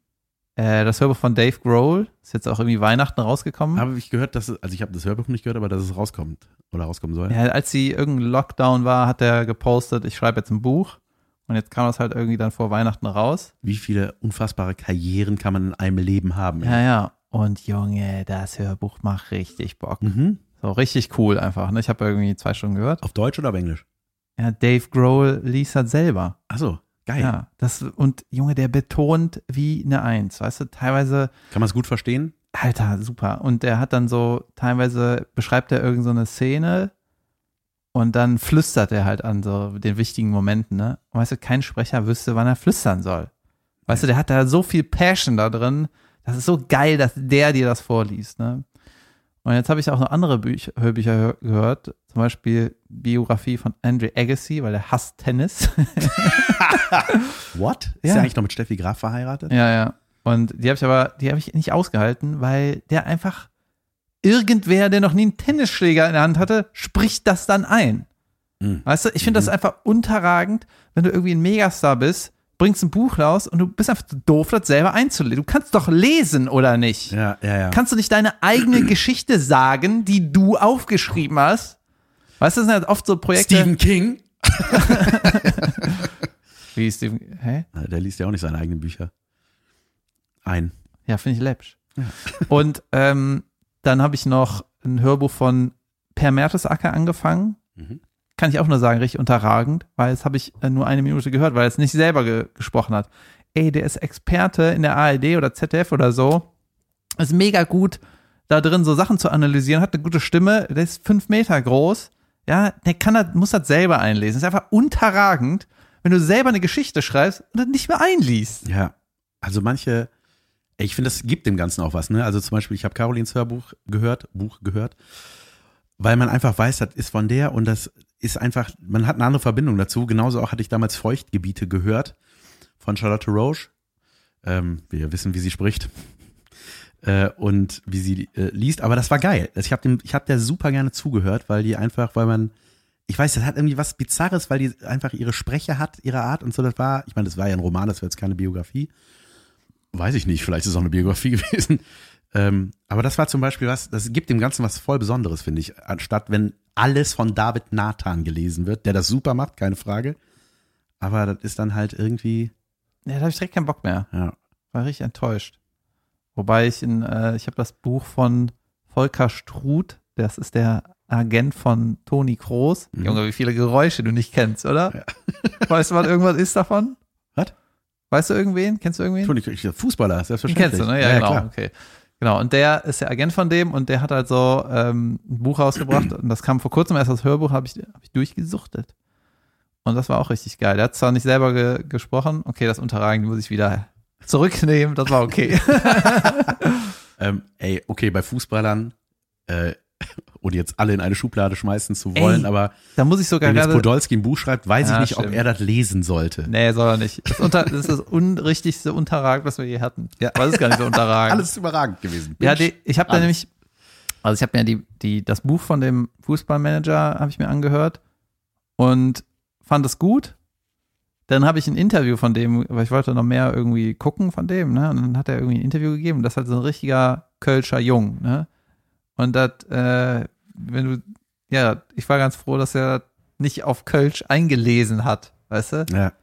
äh, das Hörbuch von Dave Grohl, ist jetzt auch irgendwie Weihnachten rausgekommen. Habe ich gehört, dass es, also ich habe das Hörbuch nicht gehört, aber dass es rauskommt oder rauskommen soll. Ja, als sie irgendein Lockdown war, hat er gepostet, ich schreibe jetzt ein Buch. Und jetzt kam das halt irgendwie dann vor Weihnachten raus. Wie viele unfassbare Karrieren kann man in einem Leben haben? Ja, ja. Und Junge, das Hörbuch macht richtig Bock. Mhm. So richtig cool einfach. Ne? Ich habe irgendwie zwei Stunden gehört. Auf Deutsch oder auf Englisch? Ja, Dave Grohl liest das selber. Achso, geil. Ja, das und Junge, der betont wie eine Eins, weißt du, teilweise, Kann man es gut verstehen? Alter, super. Und der hat dann so, teilweise beschreibt er irgendeine so eine Szene und dann flüstert er halt an so den wichtigen Momenten, ne? Und weißt du, kein Sprecher wüsste, wann er flüstern soll. Weißt du, der hat da so viel Passion da drin. Das ist so geil, dass der dir das vorliest, ne? Und jetzt habe ich auch noch andere Büch Hörbücher hör gehört, zum Beispiel Biografie von Andre Agassi, weil er hasst Tennis. *laughs* What? Ist Ja. er eigentlich noch mit Steffi Graf verheiratet? Ja, ja. Und die habe ich aber, die habe ich nicht ausgehalten, weil der einfach irgendwer, der noch nie einen Tennisschläger in der Hand hatte, spricht das dann ein. Mhm. Weißt du, ich finde das einfach unterragend, wenn du irgendwie ein Megastar bist, bringst ein Buch raus und du bist einfach doof, das selber einzulesen. Du kannst doch lesen, oder nicht? Ja, ja, ja. Kannst du nicht deine eigene *clears throat* Geschichte sagen, die du aufgeschrieben hast? Weißt du, das sind halt oft so Projekte. Stephen King? *laughs* Wie Stephen, hä? Der liest ja auch nicht seine eigenen Bücher. Ein. Ja, finde ich läppsch. *laughs* Und ähm, dann habe ich noch ein Hörbuch von Per Mertesacker angefangen. Mhm. Kann ich auch nur sagen, richtig unterragend, weil es habe ich äh, nur eine Minute gehört, weil es nicht selber ge gesprochen hat. Ey, der ist Experte in der ARD oder ZDF oder so. Ist mega gut da drin, so Sachen zu analysieren, hat eine gute Stimme, der ist fünf Meter groß. Ja, der kann das, muss das selber einlesen. Ist einfach unterragend, wenn du selber eine Geschichte schreibst und das nicht mehr einliest. Ja. Also manche, ich finde, das gibt dem Ganzen auch was, ne? Also zum Beispiel, ich habe Carolins Hörbuch gehört, Buch gehört, weil man einfach weiß, das ist von der und das ist einfach, man hat eine andere Verbindung dazu. Genauso auch hatte ich damals Feuchtgebiete gehört von Charlotte Roche. Ähm, wir wissen, wie sie spricht. *laughs* Äh, und wie sie äh, liest, aber das war geil. Also ich habe habe der super gerne zugehört, weil die einfach, weil man, ich weiß, das hat irgendwie was Bizarres, weil die einfach ihre Spreche hat, ihre Art und so. Das war, ich meine, das war ja ein Roman, das war jetzt keine Biografie. Weiß ich nicht, vielleicht ist es auch eine Biografie *laughs* gewesen. Ähm, aber das war zum Beispiel was, das gibt dem Ganzen was voll Besonderes, finde ich. Anstatt wenn alles von David Nathan gelesen wird, der das super macht, keine Frage. Aber das ist dann halt irgendwie, Ja, da habe ich direkt keinen Bock mehr. ja. War richtig enttäuscht. Wobei ich in, äh, ich habe das Buch von Volker Struth, das ist der Agent von Toni Kroos. Mhm. Junge, wie viele Geräusche du nicht kennst, oder? *laughs* Weißt du, was irgendwas ist davon? Was? Weißt du irgendwen? Kennst du irgendwen? Toni, ich- Fußballer, Den selbstverständlich. kennst du, ne? Ja, genau. klar. Okay. Genau, und der ist der Agent von dem und der hat halt so ähm, ein Buch rausgebracht und das kam vor kurzem erst als Hörbuch, habe ich, hab ich durchgesuchtet. Und das war auch richtig geil. Der hat zwar nicht selber ge gesprochen, okay, das Unterragen muss ich wieder zurücknehmen, das war okay. *laughs* ähm, ey, okay, bei Fußballern, äh, ohne jetzt alle in eine Schublade schmeißen zu wollen, Ey, aber da muss ich sogar wenn jetzt. Podolski ein Buch schreibt, weiß Ja, ich nicht, stimmt. ob er das lesen sollte. Nee, soll er nicht. Das, unter, das ist das unrichtigste Unterrag, was wir je hatten. Ja. Aber das ist gar nicht so unterragend. Alles überragend gewesen. Ja, die, ich habe da nämlich, also ich habe mir die, die, das Buch von dem Fußballmanager habe ich mir angehört und fand es gut. Dann habe ich ein Interview von dem, weil ich wollte noch mehr irgendwie gucken von dem, ne? Und dann hat er irgendwie ein Interview gegeben. Das ist halt so ein richtiger Kölscher Jung, ne? Und das, äh, wenn du, ja, ich war ganz froh, dass er nicht auf Kölsch eingelesen hat, weißt du? Ja.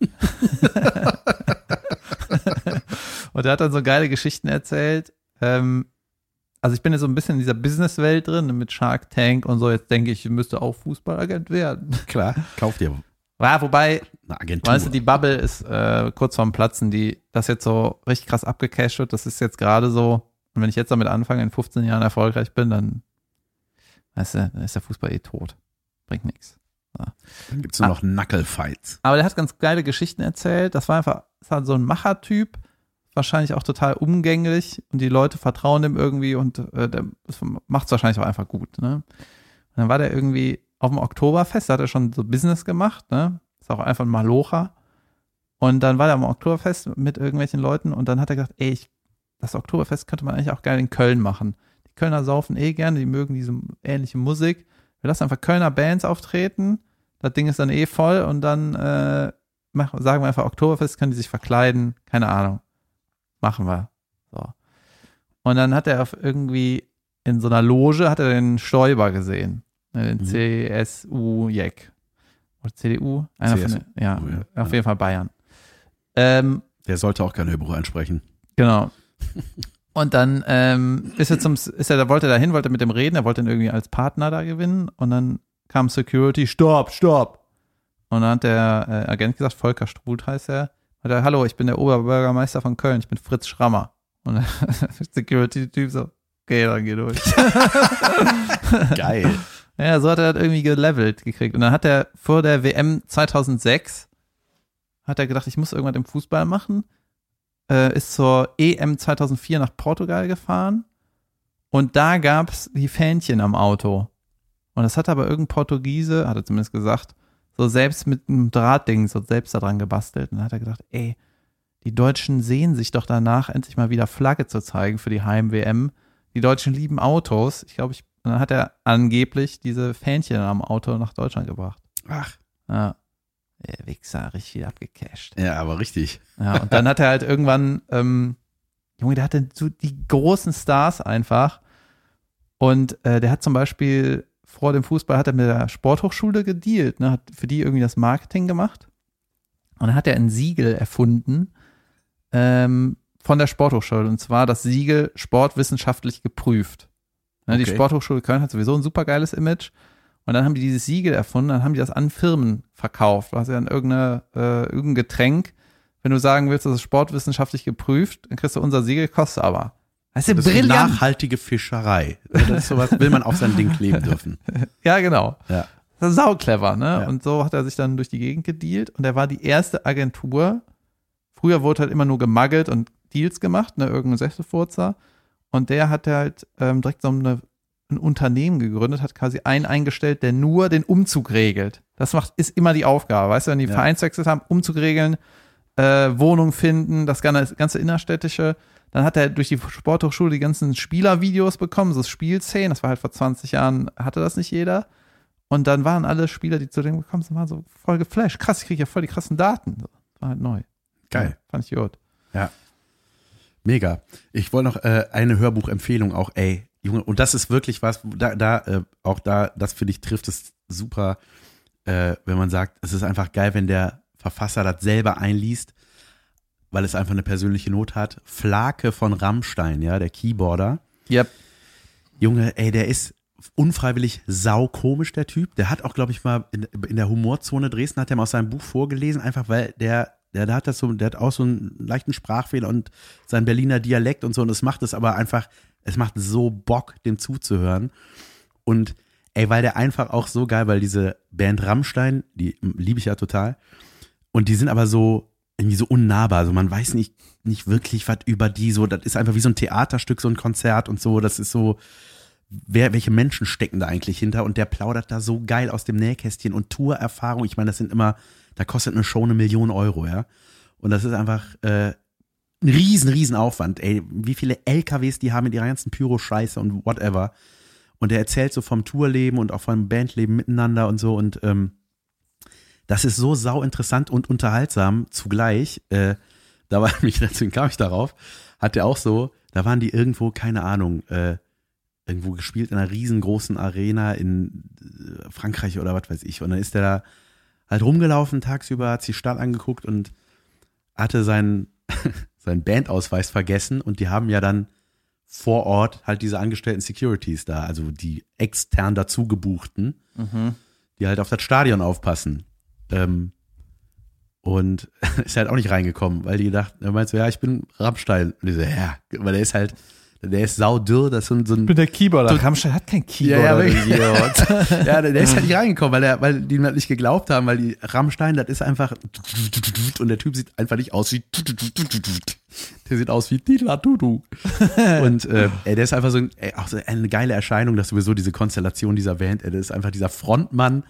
*laughs* Und er hat dann so geile Geschichten erzählt. Ähm, also ich bin jetzt so ein bisschen in dieser Businesswelt drin mit Shark Tank und so. Jetzt denke ich, ich müsste auch Fußballagent werden. *laughs* Klar, kauf dir Ja, wobei, eine Agentur. weißt du, die Bubble ist äh, kurz vorm Platzen, die das jetzt so richtig krass abgecasht wird. Das ist jetzt gerade so. Und wenn ich jetzt damit anfange, in 15 Jahren erfolgreich bin, dann, weißt du, dann ist der Fußball eh tot. Bringt nichts. Dann gibt's nur noch Knucklefights. Aber der hat ganz geile Geschichten erzählt. Das war einfach, das war so ein Machertyp, wahrscheinlich auch total umgänglich und die Leute vertrauen dem irgendwie und äh, der macht es wahrscheinlich auch einfach gut. Ne? Und dann war der irgendwie auf dem Oktoberfest, da hat er schon so Business gemacht, ne? Ist auch einfach ein Malocher. Und dann war er am Oktoberfest mit irgendwelchen Leuten und dann hat er gesagt, ey, ich, das Oktoberfest könnte man eigentlich auch geil in Köln machen. Die Kölner saufen eh gerne, die mögen diese ähnliche Musik. Wir lassen einfach Kölner Bands auftreten. Das Ding ist dann eh voll und dann äh, mach, sagen wir einfach Oktoberfest, können die sich verkleiden, keine Ahnung. Machen wir. So. Und dann hat er auf irgendwie in so einer Loge hat er den Stoiber gesehen. Ne, Den Mhm. CSU-Jack. Oder CDU? Einer von CSU, den, ja, ja. auf jeden Fall Bayern. Ähm, Der sollte auch kein Hörbuch einsprechen. Genau. Und dann ähm, ist er zum, ist er, da wollte er dahin, wollte mit dem reden, er wollte ihn irgendwie als Partner da gewinnen und dann kam Security, stopp, stopp. Und dann hat der äh, Agent gesagt, Volker Struth heißt er, hat er, hallo, ich bin der Oberbürgermeister von Köln, ich bin Fritz Schrammer. Und der *laughs* Security-Typ so, okay, dann geh durch. *laughs* Geil. Ja, so hat er das irgendwie gelevelt gekriegt. Und dann hat er vor der WM 2006, hat er gedacht, ich muss irgendwas im Fußball machen, äh, ist zur EM 2004 nach Portugal gefahren und da gab's die Fähnchen am Auto. Und das hat aber irgendein Portugiese, hat er zumindest gesagt, so selbst mit einem Drahtding so selbst daran gebastelt. Und dann hat er gedacht, ey, die Deutschen sehen sich doch danach, endlich mal wieder Flagge zu zeigen für die Heim-WM. Die Deutschen lieben Autos. Ich glaube, ich, dann hat er angeblich diese Fähnchen am Auto nach Deutschland gebracht. Ach, Ja. Der Wichser, richtig viel abgecasht. ja, aber richtig. Ja, und dann hat er halt irgendwann, ähm, Junge, der hatte so die großen Stars einfach. Und äh, der hat zum Beispiel vor dem Fußball hat er mit der Sporthochschule gedealt, ne, hat für die irgendwie das Marketing gemacht. Und dann hat er ein Siegel erfunden ähm, von der Sporthochschule. Und zwar das Siegel sportwissenschaftlich geprüft. Ne, Die Okay. Sporthochschule Köln hat sowieso ein supergeiles Image. Und dann haben die dieses Siegel erfunden, dann haben die das an Firmen verkauft. Du hast ja dann irgendeine, äh, irgendein Getränk. Wenn du sagen willst, das ist sportwissenschaftlich geprüft, dann kriegst du unser Siegel, kostet aber. Das ist Das ist nachhaltige Fischerei. Das ist sowas, will man auf sein Ding kleben dürfen. *laughs* Ja, genau. Ja. Das ist sau clever, ne? Ja. Und so hat er sich dann durch die Gegend gedealt und er war die erste Agentur. Früher wurde halt immer nur gemuggelt und Deals gemacht, ne? Irgendein Sechselfurzer. Und der hat halt ähm, direkt so eine, ein Unternehmen gegründet, hat quasi einen eingestellt, der nur den Umzug regelt. Das macht, ist immer die Aufgabe. Weißt du, wenn die Ja. Vereinswechsel haben, Umzug regeln, äh, Wohnung finden, das ganze, ganze innerstädtische. Dann hat er durch die Sporthochschule die ganzen Spielervideos bekommen, so Spielszenen. Das war halt vor 20 Jahren, hatte das nicht jeder. Und dann waren alle Spieler, die zu dem gekommen sind, waren so voll geflasht. Krass, ich kriege ja voll die krassen Daten. So, War halt neu. Geil. Ja, fand ich gut. Mega. Ich wollte noch äh, eine Hörbuchempfehlung auch, ey, Junge, und das ist wirklich was, da, da äh, auch da, das finde ich, trifft es super, äh, wenn man sagt, es ist einfach geil, wenn der Verfasser das selber einliest, weil es einfach eine persönliche Not hat. Flake von Rammstein, ja, der Keyboarder. Yep. Junge, ey, der ist unfreiwillig saukomisch, der Typ. Der hat auch, glaube ich, mal in, in der Humorzone Dresden, hat er mal aus seinem Buch vorgelesen, einfach weil der der, der hat das so, der hat auch so einen leichten Sprachfehler und sein Berliner Dialekt und so und es macht es aber einfach, es macht so Bock, dem zuzuhören. Und ey, weil der einfach auch so geil, weil diese Band Rammstein, die liebe ich ja total. Und die sind aber so, irgendwie so unnahbar. Also man weiß nicht, nicht wirklich was über die so. Das ist einfach wie so ein Theaterstück, so ein Konzert und so. Das ist so, wer, welche Menschen stecken da eigentlich hinter? Und der plaudert da so geil aus dem Nähkästchen und Tourerfahrung. Ich meine, das sind immer, da kostet eine Show eine Million Euro, ja. Und das ist einfach äh, ein riesen, riesen Aufwand. Ey, wie viele LKWs die haben mit ihrer ganzen Pyro-Scheiße und whatever. Und der erzählt so vom Tourleben und auch vom Bandleben miteinander und so. Und ähm, das ist so sau interessant und unterhaltsam zugleich. Äh, da war *laughs* mich, deswegen kam ich darauf, hat der auch so, da waren die irgendwo, keine Ahnung, äh, irgendwo gespielt in einer riesengroßen Arena in äh, Frankreich oder was weiß ich. Und dann ist der da halt rumgelaufen tagsüber, hat sich die Stadt angeguckt und hatte seinen, *laughs* seinen Bandausweis vergessen und die haben ja dann vor Ort halt diese angestellten Securities da, also die extern dazu gebuchten, mhm. die halt auf das Stadion aufpassen. Ähm, und *laughs* ist halt auch nicht reingekommen, weil die dachten, er meint so, ja, ich bin Rammstein. Und ich so, ja, weil der ist halt, der ist saudürr, das ist so ein, so ein Ich bin der Keyboarder. Rammstein hat kein Keyboarder. Ja, ja, *laughs* ja, der ist halt nicht reingekommen, weil, er, weil die ihm halt nicht geglaubt haben, weil die Rammstein, das ist einfach und der Typ sieht einfach nicht aus wie der sieht aus wie Tila Dudu. Und äh, ey, der ist einfach so, ein, ey, so eine geile Erscheinung, dass sowieso diese Konstellation dieser Band, ey, der ist einfach dieser Frontmann,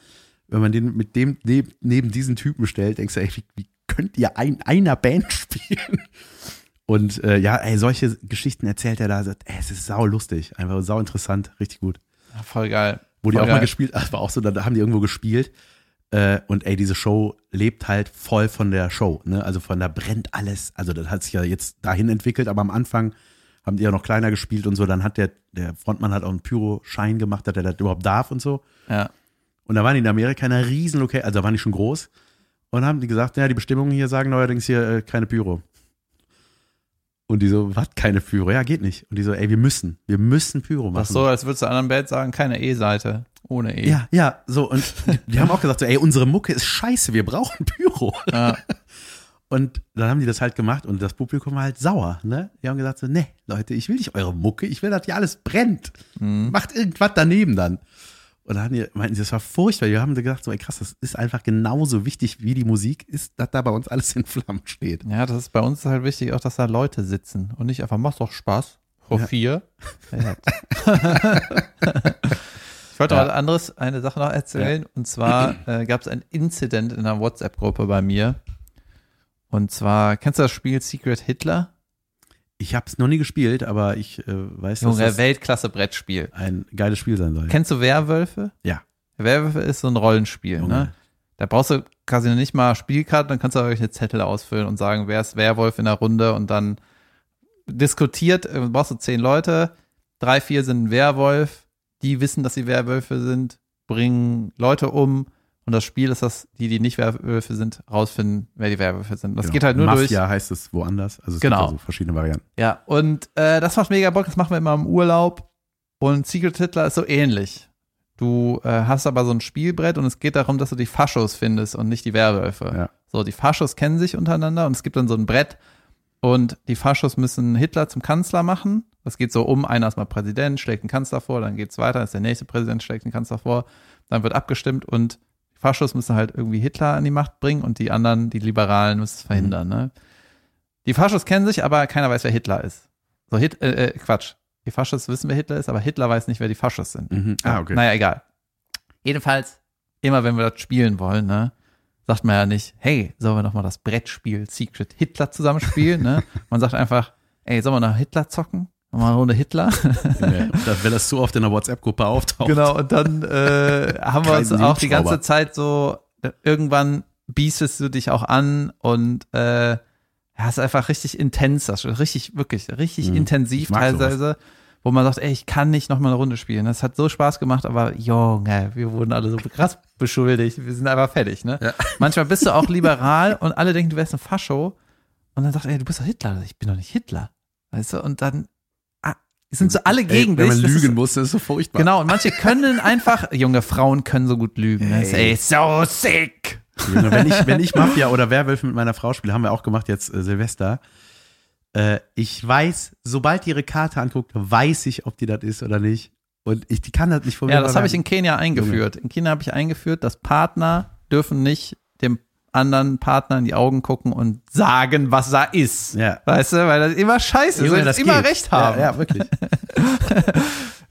wenn man den mit dem neben, neben diesen Typen stellt, denkst du, ey, wie, wie könnt ihr ein, einer Band spielen? Und äh, ja, ey, solche Geschichten erzählt er da, sagt, ey, es ist sau lustig, einfach sau interessant, richtig gut. Ja, voll geil. Wo voll die auch geil. mal gespielt, ach, war auch so, da haben die irgendwo gespielt. Äh, und ey, diese Show lebt halt voll von der Show, ne? Also von da brennt alles. Also das hat sich ja jetzt dahin entwickelt, aber am Anfang haben die ja noch kleiner gespielt und so. Dann hat der, der Frontmann halt auch einen Pyro-Schein gemacht, dass er das überhaupt darf und so. Ja. Und da waren die in Amerika in einer riesen Location, also da waren die schon groß. Und haben die gesagt, ja, die Bestimmungen hier sagen neuerdings hier äh, keine Pyro. Und die so, was, keine Pyro? Ja, geht nicht. Und die so, ey, wir müssen, wir müssen Pyro machen. Ach so, als würdest du anderen Band sagen, keine E-Seite. Ohne E. Ja, ja, so. Und die, die haben auch gesagt, so, ey, unsere Mucke ist scheiße, wir brauchen Pyro. Ja. *laughs* Und dann haben die das halt gemacht und das Publikum war halt sauer, ne? Die haben gesagt so, nee, Leute, ich will nicht eure Mucke, ich will, dass hier alles brennt. Mhm. Macht irgendwas daneben dann. Und dann haben die, meinten sie, das war furchtbar. Wir haben gedacht, so, ey, krass, das ist einfach genauso wichtig wie die Musik ist, dass da bei uns alles in Flammen steht. Ja, das ist bei uns halt wichtig, auch dass da Leute sitzen und nicht einfach, mach's doch Spaß. Vor Ja. vier. *laughs* Ja. ich wollte Ja. noch anderes, eine Sache noch erzählen. Und zwar *clears throat* äh, gab es ein Incident in einer WhatsApp-Gruppe bei mir. Und zwar, kennst du das Spiel Secret Hitler? Ich habe es noch nie gespielt, aber ich äh, weiß, dass Junge, das Weltklasse-Brettspiel. ein geiles Spiel sein soll. Kennst du Werwölfe? Ja. Werwölfe ist so ein Rollenspiel, Junge. ne? Da brauchst du quasi noch nicht mal Spielkarten, dann kannst du euch eine Zettel ausfüllen und sagen, wer ist Werwolf in der Runde und dann diskutiert, äh, brauchst du zehn Leute, drei, vier sind ein Werwolf, die wissen, dass sie Werwölfe sind, bringen Leute um und das Spiel ist, dass die, die nicht Werwölfe sind, rausfinden, wer die Werwölfe sind. Das Genau. geht halt nur durch. Mafia heißt es woanders. Also es Genau. gibt also verschiedene Varianten. Ja, und äh, das macht mega Bock, das machen wir immer im Urlaub. Und Secret Hitler ist so ähnlich. Du äh, hast aber so ein Spielbrett und es geht darum, dass du die Faschos findest und nicht die Werwölfe. Ja. So, die Faschos kennen sich untereinander und es gibt dann so ein Brett und die Faschos müssen Hitler zum Kanzler machen. Das geht so um, einer ist mal Präsident, schlägt einen Kanzler vor, dann geht's weiter, ist der nächste Präsident, schlägt einen Kanzler vor, dann wird abgestimmt und Faschos müssen halt irgendwie Hitler an die Macht bringen und die anderen, die Liberalen, müssen es verhindern. Ne? Die Faschos kennen sich, aber keiner weiß, wer Hitler ist. So, Hit, äh, äh, Quatsch. Die Faschos wissen, wer Hitler ist, aber Hitler weiß nicht, wer die Faschos sind. Mhm. Ah, okay. Naja, egal. Jedenfalls, immer wenn wir das spielen wollen, ne, sagt man ja nicht, hey, sollen wir noch mal das Brettspiel Secret Hitler zusammenspielen, ne? *laughs* Man sagt einfach, ey, sollen wir noch Hitler zocken? Noch mal eine Runde Hitler? *laughs* Ja, das- wenn das so oft in der WhatsApp-Gruppe auftaucht. Genau, und dann äh, haben wir uns auch die ganze Zeit so, äh, irgendwann biestest du dich auch an und äh, ja, ist einfach richtig intens, das Spiel. richtig, wirklich, richtig Mhm. intensiv mag sowas. teilweise, wo man sagt, ey, ich kann nicht noch mal eine Runde spielen. Das hat so Spaß gemacht, aber Junge, wir wurden alle so krass *laughs* beschuldigt. Wir sind einfach fertig, ne? Ja. Manchmal bist du auch *laughs* liberal und alle denken, du wärst ein Fascho und dann sagt er, ey, du bist doch Hitler. Ich bin doch nicht Hitler. Weißt du, und dann ah, sind so alle gegen Ey, wenn man dich. Das ist- lügen muss, das ist so furchtbar. Genau, und manche können einfach, *laughs* junge Frauen können so gut lügen. Ne? Ey. Ey, so sick. Junge, wenn ich, wenn ich *laughs* Mafia oder Werwölfe mit meiner Frau spiele, haben wir auch gemacht jetzt äh, Silvester. Äh, ich weiß, sobald die ihre Karte anguckt, weiß ich, ob die das ist oder nicht. Und ich, die kann das nicht von mir Ja, das habe ich in Kenia eingeführt. In Kenia habe ich eingeführt, dass Partner dürfen nicht dem anderen Partner in die Augen gucken und sagen, was da ist. Ja. Weißt du, weil das immer scheiße ist, weil das immer geht. recht haben. Ja, ja wirklich. *laughs*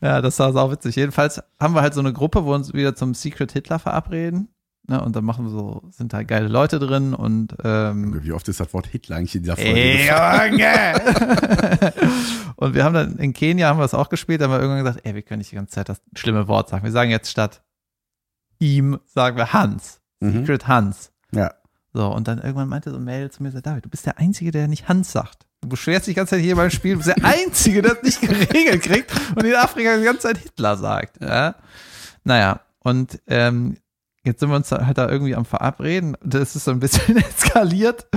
Ja, das war auch witzig. Jedenfalls haben wir halt so eine Gruppe, wo wir uns wieder zum Secret Hitler verabreden. Ne, und dann machen wir so, sind da geile Leute drin und ähm, Wie oft ist das Wort Hitler eigentlich in dieser Folge? Ey? Junge! *laughs* und wir haben dann in Kenia haben wir es auch gespielt, da haben wir irgendwann gesagt, ey, wir können nicht die ganze Zeit das schlimme Wort sagen. Wir sagen jetzt statt ihm, sagen wir Hans. Mhm. Secret Hans. Ja. So, und dann irgendwann meinte so ein Mail zu mir, so, David, du bist der Einzige, der nicht Hans sagt. Du beschwerst dich die ganze Zeit hier beim Spiel, du bist der *laughs* Einzige, der das nicht geregelt kriegt und in Afrika die ganze Zeit Hitler sagt. Ja? Naja, und ähm, jetzt sind wir uns halt da irgendwie am Verabreden. Das ist so ein bisschen *laughs* eskaliert,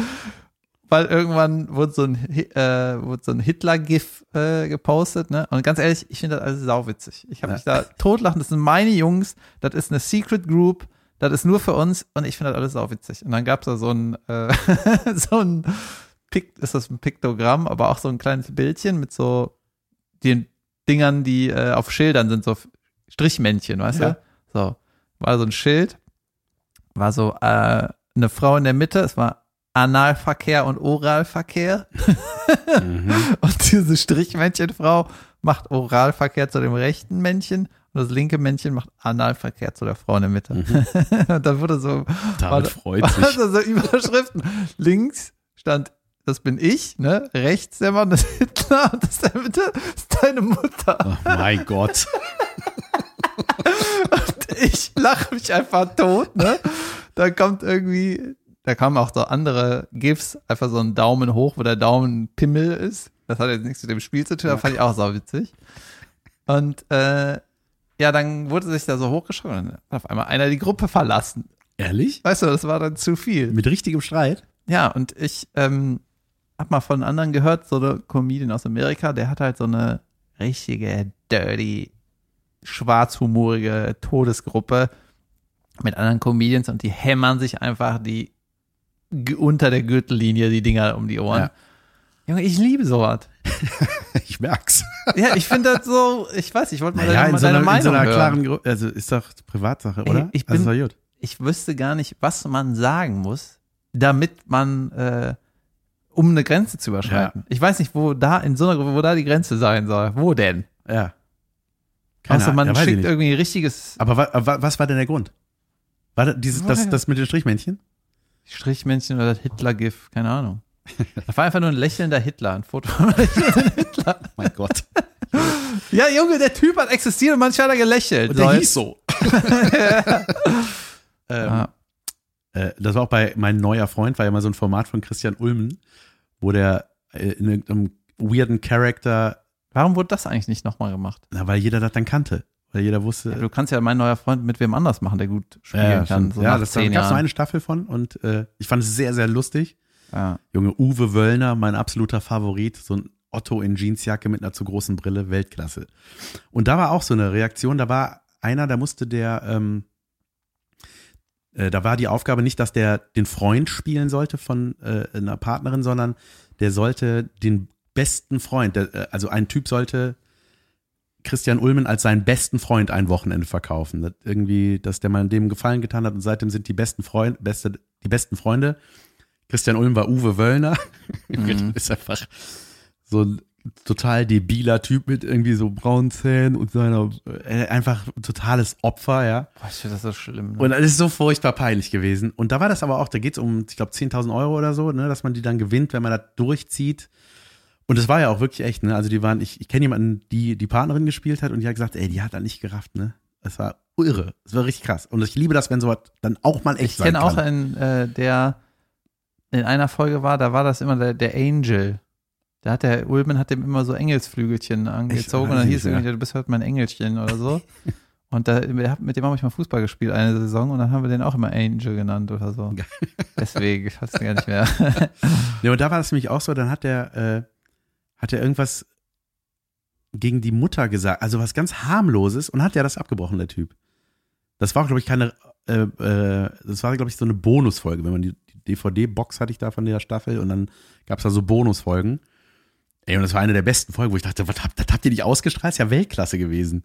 weil irgendwann wurde so ein, äh, wurde so ein Hitler-GIF äh, gepostet. Ne? Und ganz ehrlich, ich finde das alles sauwitzig. Ich habe Ja. mich da totlachen. Das sind meine Jungs. Das ist eine Secret Group. Das ist nur für uns. Und ich finde das alles sauwitzig. Und dann gab es da so ein, äh, *laughs* so ein, Pik ist das ein Piktogramm, aber auch so ein kleines Bildchen mit so den Dingern, die äh, auf Schildern sind, so Strichmännchen, weißt Ja. du? So, war so ein Schild, war so äh, eine Frau in der Mitte, es war Analverkehr und Oralverkehr. Mhm. *laughs* Und diese Strichmännchenfrau macht Oralverkehr zu dem rechten Männchen und das linke Männchen macht Analverkehr zu der Frau in der Mitte. *laughs* und dann wurde so, David freut sich. also so Überschriften. Links stand, das bin ich, ne? Rechts der Mann, das ist Hitler und das der Mitte ist deine Mutter. Oh mein Gott. *laughs* ich lache mich einfach tot, ne? Da kommt irgendwie, da kamen auch so andere GIFs, einfach so ein Daumen hoch, wo der Daumen Pimmel ist. Das hat jetzt nichts mit dem Spiel zu tun, das fand ich auch sau witzig. Und äh, ja, dann wurde sich da so hochgeschaut und dann hat auf einmal einer die Gruppe verlassen. Ehrlich? Weißt du, das war dann zu viel. Mit richtigem Streit? Ja, und ich ähm, hab mal von anderen gehört, so eine Comedian aus Amerika, der hat halt so eine richtige, dirty, schwarzhumorige Todesgruppe mit anderen Comedians und die hämmern sich einfach die unter der Gürtellinie die Dinger um die Ohren. Ja. Junge, ich liebe sowas. *laughs* Ich merk's. Ja, ich finde das so, ich weiß, ich wollte mal Naja, deine, in so deine einer, in Meinung so einer hören. klaren Gruppe, also ist doch Privatsache, Ey, oder? ich also bin- gut. ich wüsste gar nicht, was man sagen muss, damit man, äh, um eine Grenze zu überschreiten. Ich weiß nicht, wo da, in so einer Gruppe, wo da die Grenze sein soll. Wo denn? Ja. Keine Außer man Ahnung, ja, schickt irgendwie richtiges Aber wa, wa, was war denn der Grund? War das, dieses, das, das mit den Strichmännchen? Strichmännchen oder das Hitler-GIF, keine Ahnung. Das war einfach nur ein lächelnder Hitler, ein Foto von lächelnden Hitler. Mein Gott. Ja, Junge, der Typ hat existiert und manchmal hat er gelächelt. Und der So, hieß so. *laughs* ähm, Ah, äh, das war auch bei Mein neuer Freund, war ja mal so ein Format von Christian Ulmen, wo der äh, in irgendeinem weirden Charakter, warum wurde das eigentlich nicht nochmal gemacht? na, weil jeder das dann kannte. Weil jeder wusste, Ja, du kannst ja mein neuer Freund mit wem anders machen, der gut spielen ja, kann. So ja das, gab es nur eine Staffel von und äh, ich fand es sehr, sehr lustig. Ja. Junge, Uwe Wöllner, mein absoluter Favorit, so ein Otto in Jeansjacke mit einer zu großen Brille, Weltklasse. Und da war auch so eine Reaktion, da war einer, da musste der, ähm, äh, da war die Aufgabe nicht, dass der den Freund spielen sollte von äh, einer Partnerin, sondern der sollte den besten Freund, der, äh, also ein Typ sollte Christian Ulmen als seinen besten Freund ein Wochenende verkaufen. Das irgendwie, dass der mal dem Gefallen getan hat und seitdem sind die besten Freunde, beste, die besten Freunde. Christian Ulm war Uwe Wöllner. *laughs* Mhm. ist einfach so ein total debiler Typ mit irgendwie so braunen Zähnen und seiner, äh, einfach ein totales Opfer, ja. Boah, ich finde das so schlimm. Ne? Und das ist so furchtbar peinlich gewesen. Und da war das aber auch, da geht's um, ich glaube, 10.000 Euro oder so, ne, dass man die dann gewinnt, wenn man das durchzieht. Und das war ja auch wirklich echt, ne? Also die waren, ich, ich kenne jemanden, die die Partnerin gespielt hat und die hat gesagt, ey, die hat da nicht gerafft, ne? Das war irre. Das war richtig krass. Und ich liebe das, wenn sowas dann auch mal echt ich sein kenne auch kann. einen, äh, der in einer Folge war, da war das immer der, der Angel. Da hat der Ulmen hat dem immer so Engelsflügelchen angezogen und dann hieß nicht, irgendwie, du bist halt mein Engelchen oder so. *laughs* Und da, mit dem habe ich mal Fußball gespielt eine Saison und dann haben wir den auch immer Angel genannt oder so. *laughs* Deswegen, ich weiß gar nicht mehr. *laughs* Ja, und da war das nämlich auch so, dann hat der, äh, hat er irgendwas gegen die Mutter gesagt, also was ganz harmloses und hat ja das abgebrochen, der Typ. Das war, glaube ich, keine äh, äh, das war, glaube ich, so eine Bonusfolge. Wenn man die DVD-Box hatte ich da von der Staffel und dann gab es da so Bonusfolgen. Ey, und das war eine der besten Folgen, wo ich dachte, was habt, das habt ihr nicht ausgestrahlt? Ist ja Weltklasse gewesen.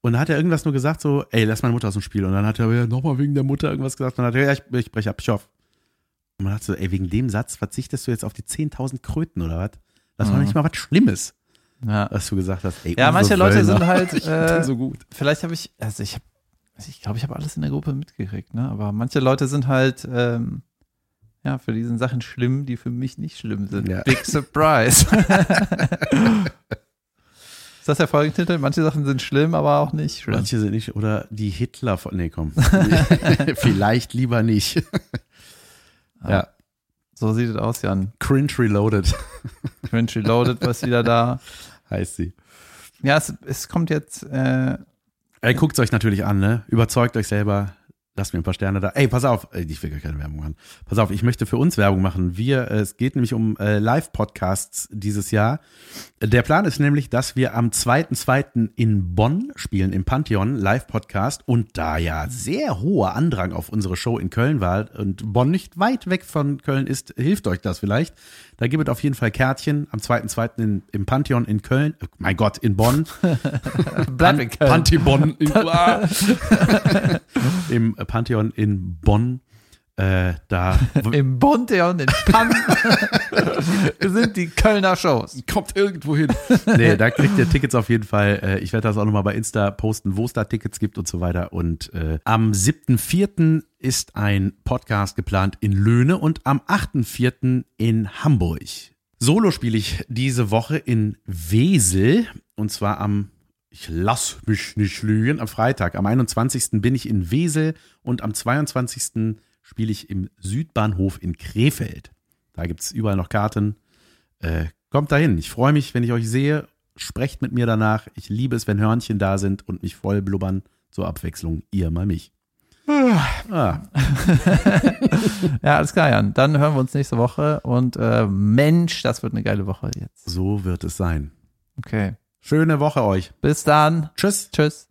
Und dann hat er irgendwas nur gesagt, so, ey, lass meine Mutter aus dem Spiel. Und dann hat er ja, nochmal wegen der Mutter irgendwas gesagt. Und dann hat er, ja, ich, ich breche ab, ich hoffe. Und man hat so, ey, wegen dem Satz verzichtest du jetzt auf die 10.000 Kröten oder was? Das war Mhm. nicht mal was Schlimmes, Ja, was du gesagt hast. Ey, ja manche Leute sind halt, *laughs* äh, so gut. vielleicht habe ich, also ich habe, ich glaube, ich habe alles in der Gruppe mitgekriegt, ne? Aber manche Leute sind halt, ähm, ja, für diesen Sachen schlimm, die für mich nicht schlimm sind. Ja. Big Surprise. *laughs* Ist das der Folgentitel? Manche Sachen sind schlimm, aber auch nicht schlimm. Manche sind nicht, oder die Hitler von, nee, komm. *laughs* Vielleicht lieber nicht. *laughs* ja, So sieht es aus, Jan. Cringe Reloaded Cringe Reloaded war wieder da. heißt sie. Ja, es, es kommt jetzt, äh, Ey, guckt euch natürlich an, ne? Überzeugt euch selber. Lasst mir ein paar Sterne da. Ey, pass auf, Ey, ich will gar keine Werbung machen. Pass auf, ich möchte für uns Werbung machen. Wir, äh, es geht nämlich um äh, Live-Podcasts dieses Jahr. Der Plan ist nämlich, dass wir am 2.2. in Bonn spielen, im Pantheon, Live-Podcast. Und da ja sehr hoher Andrang auf unsere Show in Köln war und Bonn nicht weit weg von Köln ist, hilft euch das vielleicht. Da gibt es auf jeden Fall Kärtchen am 2.2. in- im Pantheon in Köln. Äh, mein Gott, in Bonn. *laughs* bleib in Köln. Pantibon in, *laughs* im Pantheon in Bonn. Äh, da *laughs* Im Bonteon, in Pann *laughs* sind die Kölner Shows. kommt irgendwo hin. *laughs* Nee, da kriegt ihr Tickets auf jeden Fall. Äh, ich werde das auch nochmal bei Insta posten, wo es da Tickets gibt und so weiter. Und äh, am 7.4. ist ein Podcast geplant in Löhne und am 8.4. in Hamburg. Solo spiele ich diese Woche in Wesel und zwar am ich lass mich nicht lügen. Am Freitag, am 21. bin ich in Wesel und am 22. spiele ich im Südbahnhof in Krefeld. Da gibt es überall noch Karten. Äh, kommt dahin. Ich freue mich, wenn ich euch sehe. Sprecht mit mir danach. Ich liebe es, wenn Hörnchen da sind und mich voll blubbern. Zur Abwechslung, ihr mal mich. Ah, *laughs* Ja, alles klar, Jan. Dann hören wir uns nächste Woche und äh, Mensch, das wird eine geile Woche jetzt. so wird es sein. Okay. Schöne Woche euch. Bis dann. Tschüss. Tschüss.